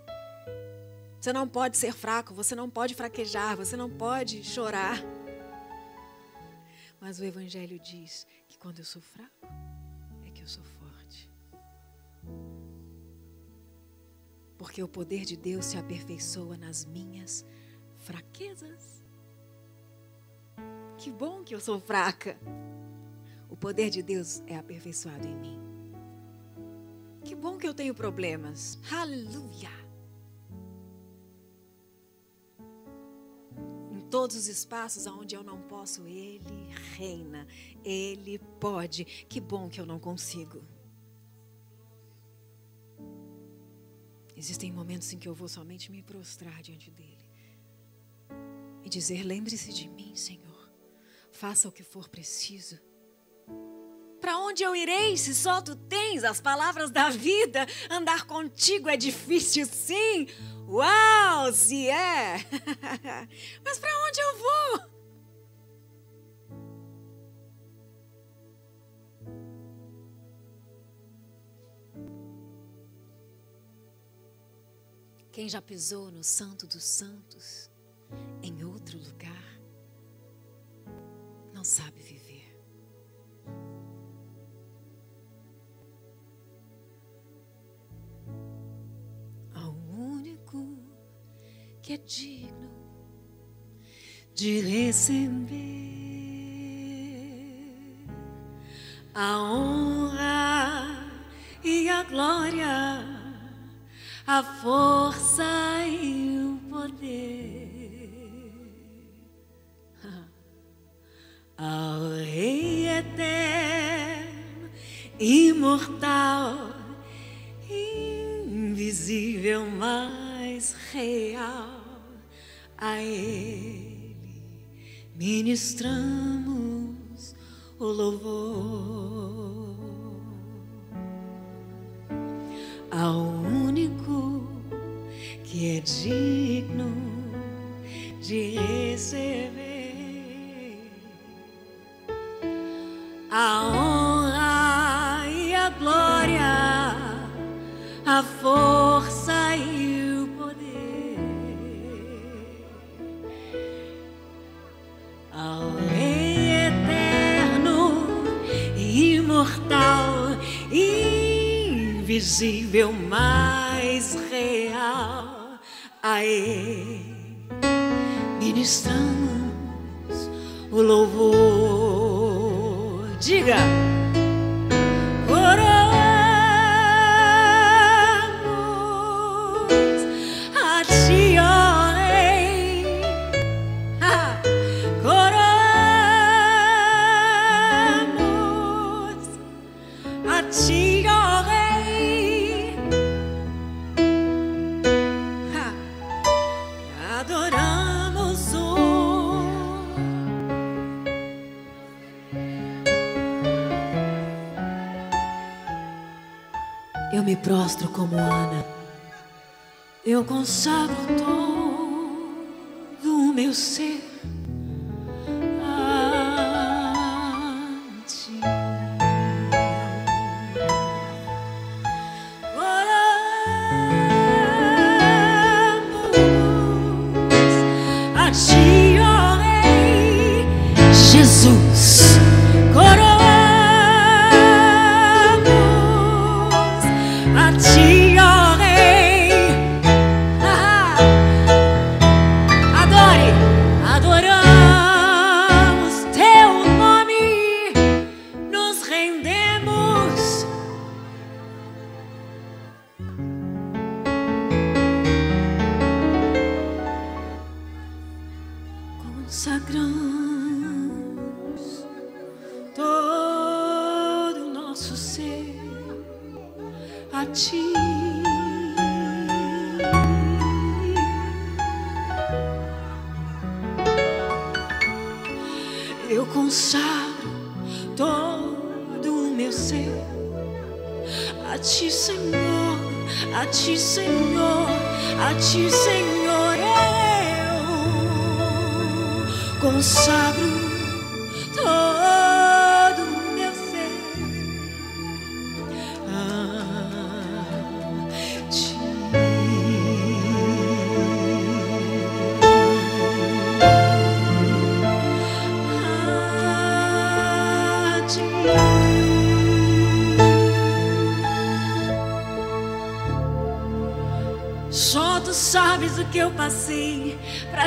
Você não pode ser fraco, você não pode fraquejar, você não pode chorar. Mas o Evangelho diz que quando eu sou fraco, é que eu sou forte. Porque o poder de Deus se aperfeiçoa nas minhas fraquezas. Que bom que eu sou fraca. O poder de Deus é aperfeiçoado em mim. Que bom que eu tenho problemas. Aleluia. todos os espaços onde eu não posso, Ele reina, Ele pode. Que bom que eu não consigo. Existem momentos em que eu vou somente me prostrar diante dEle e dizer: lembre-se de mim, Senhor, faça o que for preciso. Para onde eu irei se só tu tens as palavras da vida? Andar contigo é difícil, sim. Uau, se é! *laughs* Mas para onde eu vou? Quem já pisou no Santo dos Santos, em outro lugar, não sabe viver. que é digno de receber a honra e a glória, a força e o poder ao Rei eterno, imortal, invisível, mais real a Ele ministramos o louvor. Ao único que é digno de receber a honra e a glória, a força e imortal, invisível, mais real. A Ele ministramos o louvor. Diga. Consagro todo o meu ser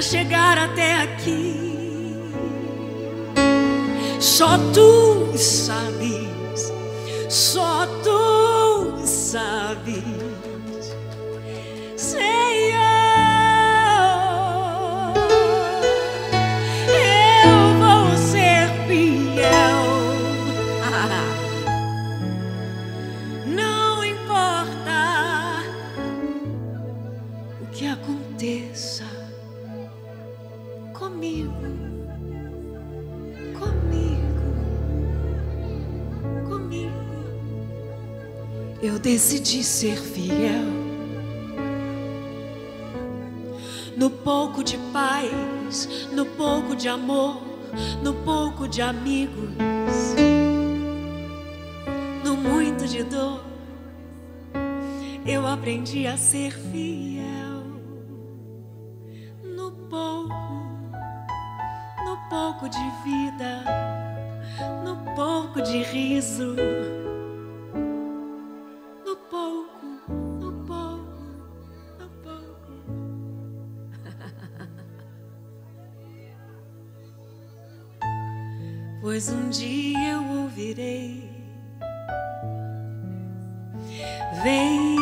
chegar até decidi ser fiel. No pouco de paz, no pouco de amor, no pouco de amigos, no muito de dor eu aprendi a ser fiel no pouco, no pouco de vida, no pouco de riso, Pois um dia eu ouvirei. Vem,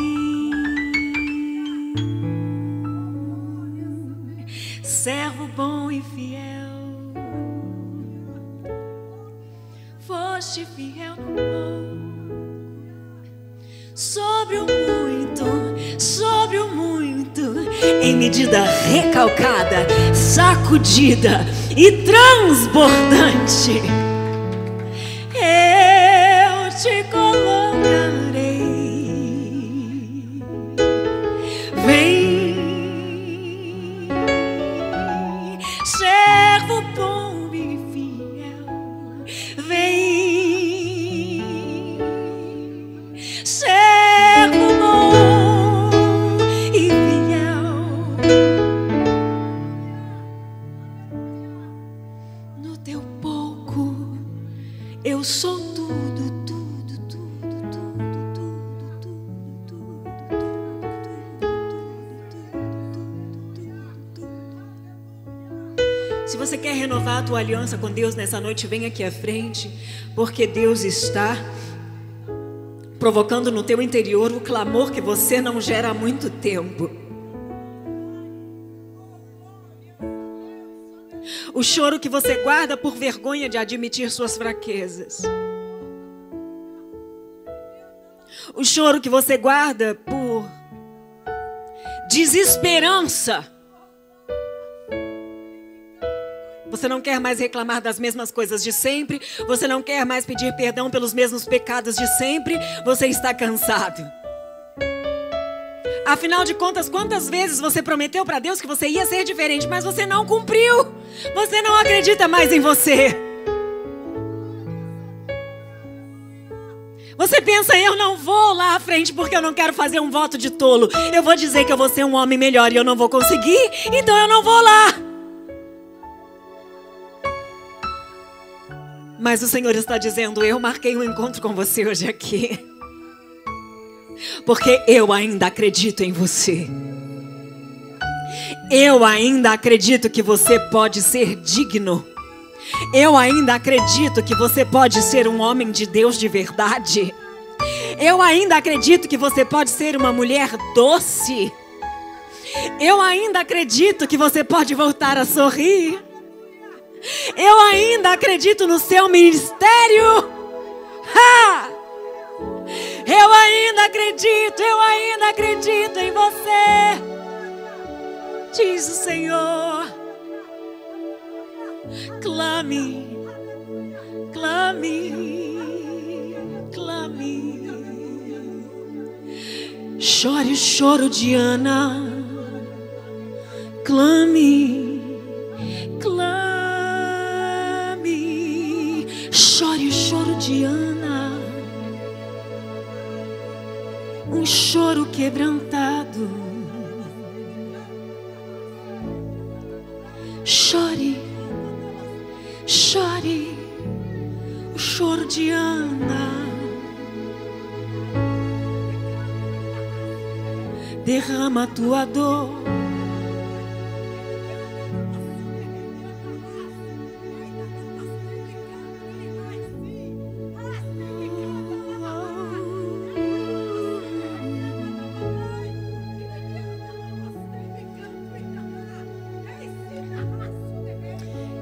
servo bom e fiel, foste fiel no pouco, sobre o muito, sobre o muito, em medida recalcada, sacudida e transbordante. Com Deus nessa noite, vem aqui à frente, porque Deus está provocando no teu interior o clamor que você não gera há muito tempo. O choro que você guarda por vergonha de admitir suas fraquezas. O choro que você guarda por desesperança. Você não quer mais reclamar das mesmas coisas de sempre. Você não quer mais pedir perdão pelos mesmos pecados de sempre. Você está cansado. Afinal de contas, quantas vezes você prometeu para Deus que você ia ser diferente, mas você não cumpriu? Você não acredita mais em você. Você pensa, eu não vou lá à frente porque eu não quero fazer um voto de tolo. Eu vou dizer que eu vou ser um homem melhor e eu não vou conseguir, então eu não vou lá. Mas o Senhor está dizendo: Eu marquei um encontro com você hoje aqui. Porque eu ainda acredito em você. Eu ainda acredito que você pode ser digno. Eu ainda acredito que você pode ser um homem de Deus de verdade. Eu ainda acredito que você pode ser uma mulher doce. Eu ainda acredito que você pode voltar a sorrir. Eu ainda acredito no seu ministério. Ha! Eu ainda acredito, eu ainda acredito em você. Diz o Senhor. Clame, clame, clame. Chore o choro de Ana. Clame, clame. Chore o choro de Ana. Um choro quebrantado. Chore, chore o choro de Ana. Derrama a tua dor.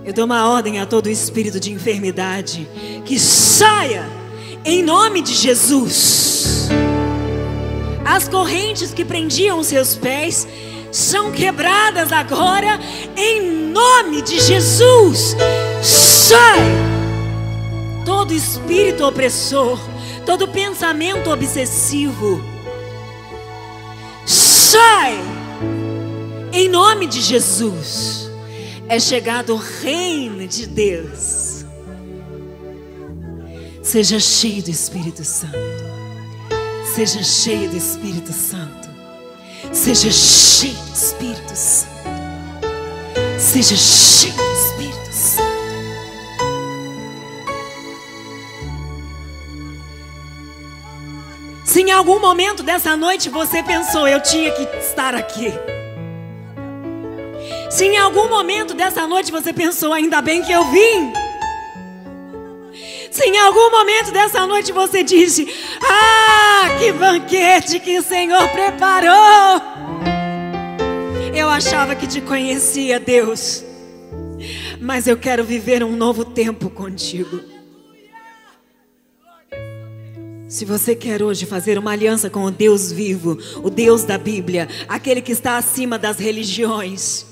Eu dou uma ordem a todo espírito de enfermidade que saia em nome de Jesus. As correntes que prendiam os seus pés são quebradas agora em nome de Jesus. Sai! Todo espírito opressor, todo pensamento obsessivo, sai! Em nome de Jesus é chegado o reino de Deus. Seja cheio do Espírito Santo. Seja cheio do Espírito Santo. Seja cheio do Espírito Santo. Seja cheio do Espírito Santo. Se em algum momento dessa noite você pensou, eu tinha que estar aqui. Se em algum momento dessa noite você pensou, ainda bem que eu vim. Se em algum momento dessa noite você disse, ah, que banquete que o Senhor preparou. Eu achava que te conhecia, Deus, mas eu quero viver um novo tempo contigo. Se você quer hoje fazer uma aliança com o Deus vivo, o Deus da Bíblia, aquele que está acima das religiões,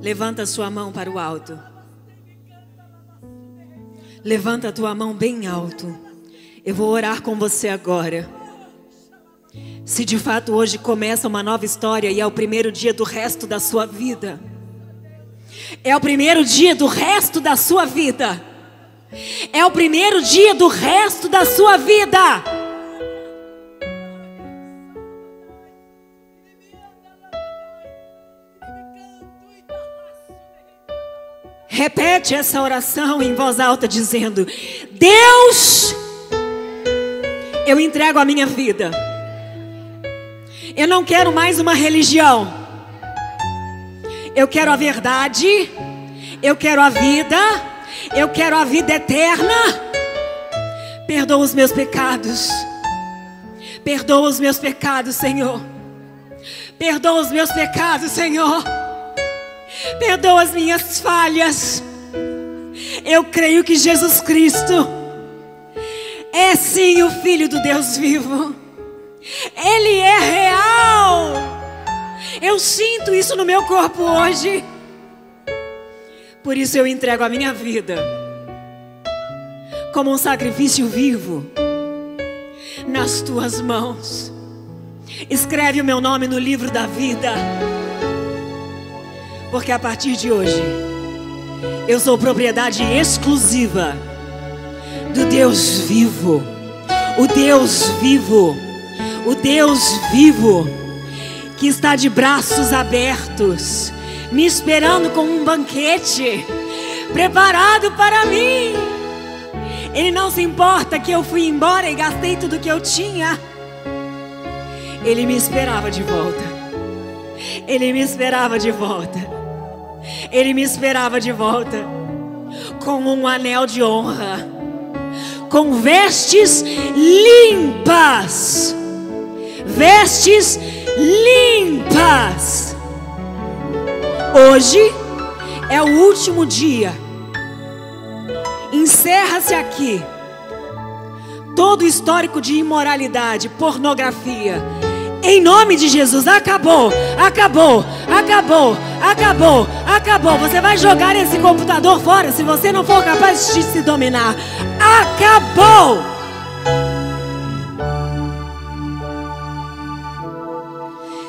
Levanta sua mão para o alto. Levanta a tua mão bem alto. Eu vou orar com você agora. Se de fato hoje começa uma nova história e é o primeiro dia do resto da sua vida. É o primeiro dia do resto da sua vida. É o primeiro dia do resto da sua vida. Repete essa oração em voz alta, dizendo: Deus, eu entrego a minha vida. Eu não quero mais uma religião. Eu quero a verdade. Eu quero a vida. Eu quero a vida eterna. Perdoa os meus pecados. Perdoa os meus pecados, Senhor. Perdoa os meus pecados, Senhor. Perdoa as minhas falhas. Eu creio que Jesus Cristo é sim o Filho do Deus vivo. Ele é real. Eu sinto isso no meu corpo hoje. Por isso eu entrego a minha vida como um sacrifício vivo nas tuas mãos. Escreve o meu nome no livro da vida. Porque a partir de hoje, eu sou propriedade exclusiva do Deus vivo. O Deus vivo. O Deus vivo que está de braços abertos, me esperando com um banquete preparado para mim. Ele não se importa que eu fui embora e gastei tudo que eu tinha. Ele me esperava de volta. Ele me esperava de volta. Ele me esperava de volta com um anel de honra, com vestes limpas. Vestes limpas. Hoje é o último dia Encerra-se aqui todo o histórico de imoralidade, pornografia. Em nome de Jesus, acabou, acabou, acabou, acabou, acabou. Você vai jogar esse computador fora se você não for capaz de se dominar. Acabou!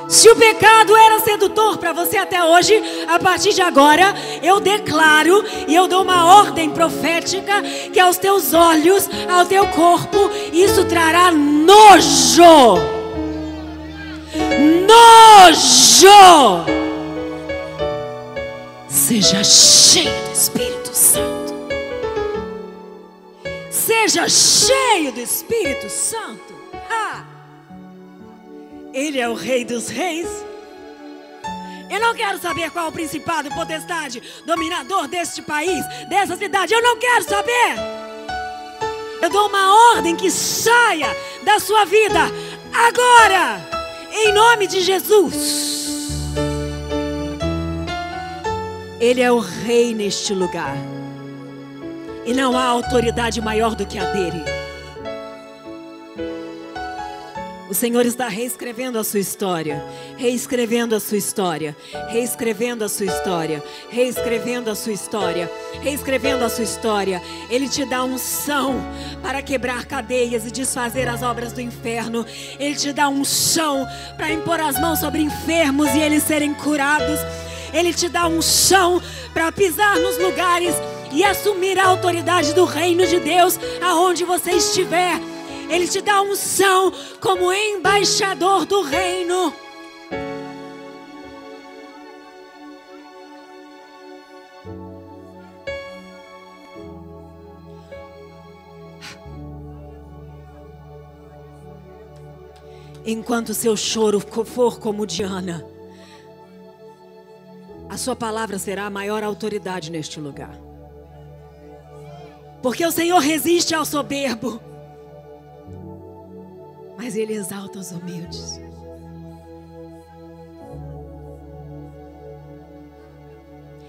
Se o pecado era sedutor para você até hoje, a partir de agora eu declaro e eu dou uma ordem profética que aos teus olhos, ao teu corpo, isso trará nojo. Nojo! Seja cheio do Espírito Santo. Seja cheio do Espírito Santo. Ele é o Rei dos Reis. Eu não quero saber qual o principado, potestade, dominador deste país, dessa cidade. Eu não quero saber. Eu dou uma ordem que saia da sua vida agora, em nome de Jesus. Ele é o Rei neste lugar, e não há autoridade maior do que a dele. O Senhor está reescrevendo a sua história, reescrevendo a sua história, reescrevendo a sua história, reescrevendo a sua história, reescrevendo a sua história. Ele te dá unção para quebrar cadeias e desfazer as obras do inferno. Ele te dá unção para impor as mãos sobre enfermos e eles serem curados. Ele te dá unção para pisar nos lugares e assumir a autoridade do reino de Deus aonde você estiver. Ele te dá unção como embaixador do reino. Enquanto seu choro for como Diana, a sua palavra será a maior autoridade neste lugar. Porque o Senhor resiste ao soberbo mas Ele exalta os humildes.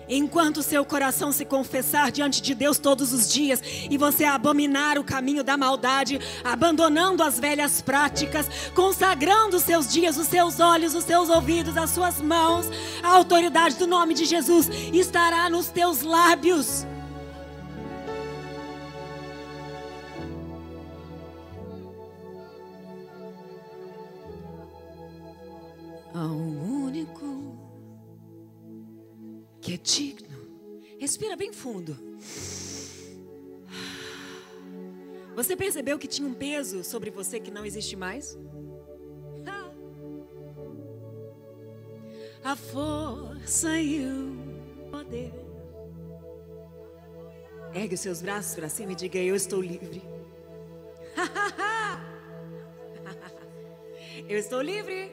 Enquanto seu coração se confessar diante de Deus todos os dias e você abominar o caminho da maldade, abandonando as velhas práticas, consagrando os seus dias, os seus olhos, os seus ouvidos, as suas mãos, a autoridade do nome de Jesus estará nos teus lábios. Há um único que é digno. Respira bem fundo. Você percebeu que tinha um peso sobre você que não existe mais? A força e o poder. Ergue os seus braços para cima e diga: Eu estou livre. *laughs* Eu estou livre.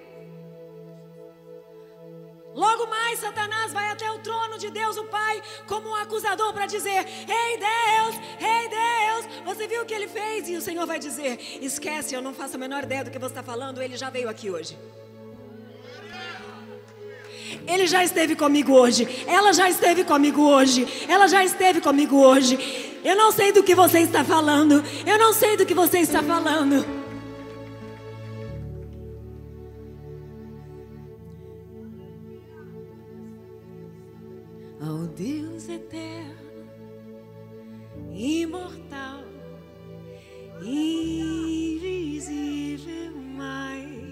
Logo mais, Satanás vai até o trono de Deus, o Pai, como um acusador para dizer: Ei Deus, ei Deus, você viu o que ele fez? E o Senhor vai dizer: Esquece, eu não faço a menor ideia do que você está falando, ele já veio aqui hoje. Ele já esteve comigo hoje. Ela já esteve comigo hoje. Ela já esteve comigo hoje. Eu não sei do que você está falando. Eu não sei do que você está falando. Ao Deus eterno, imortal, invisível mais.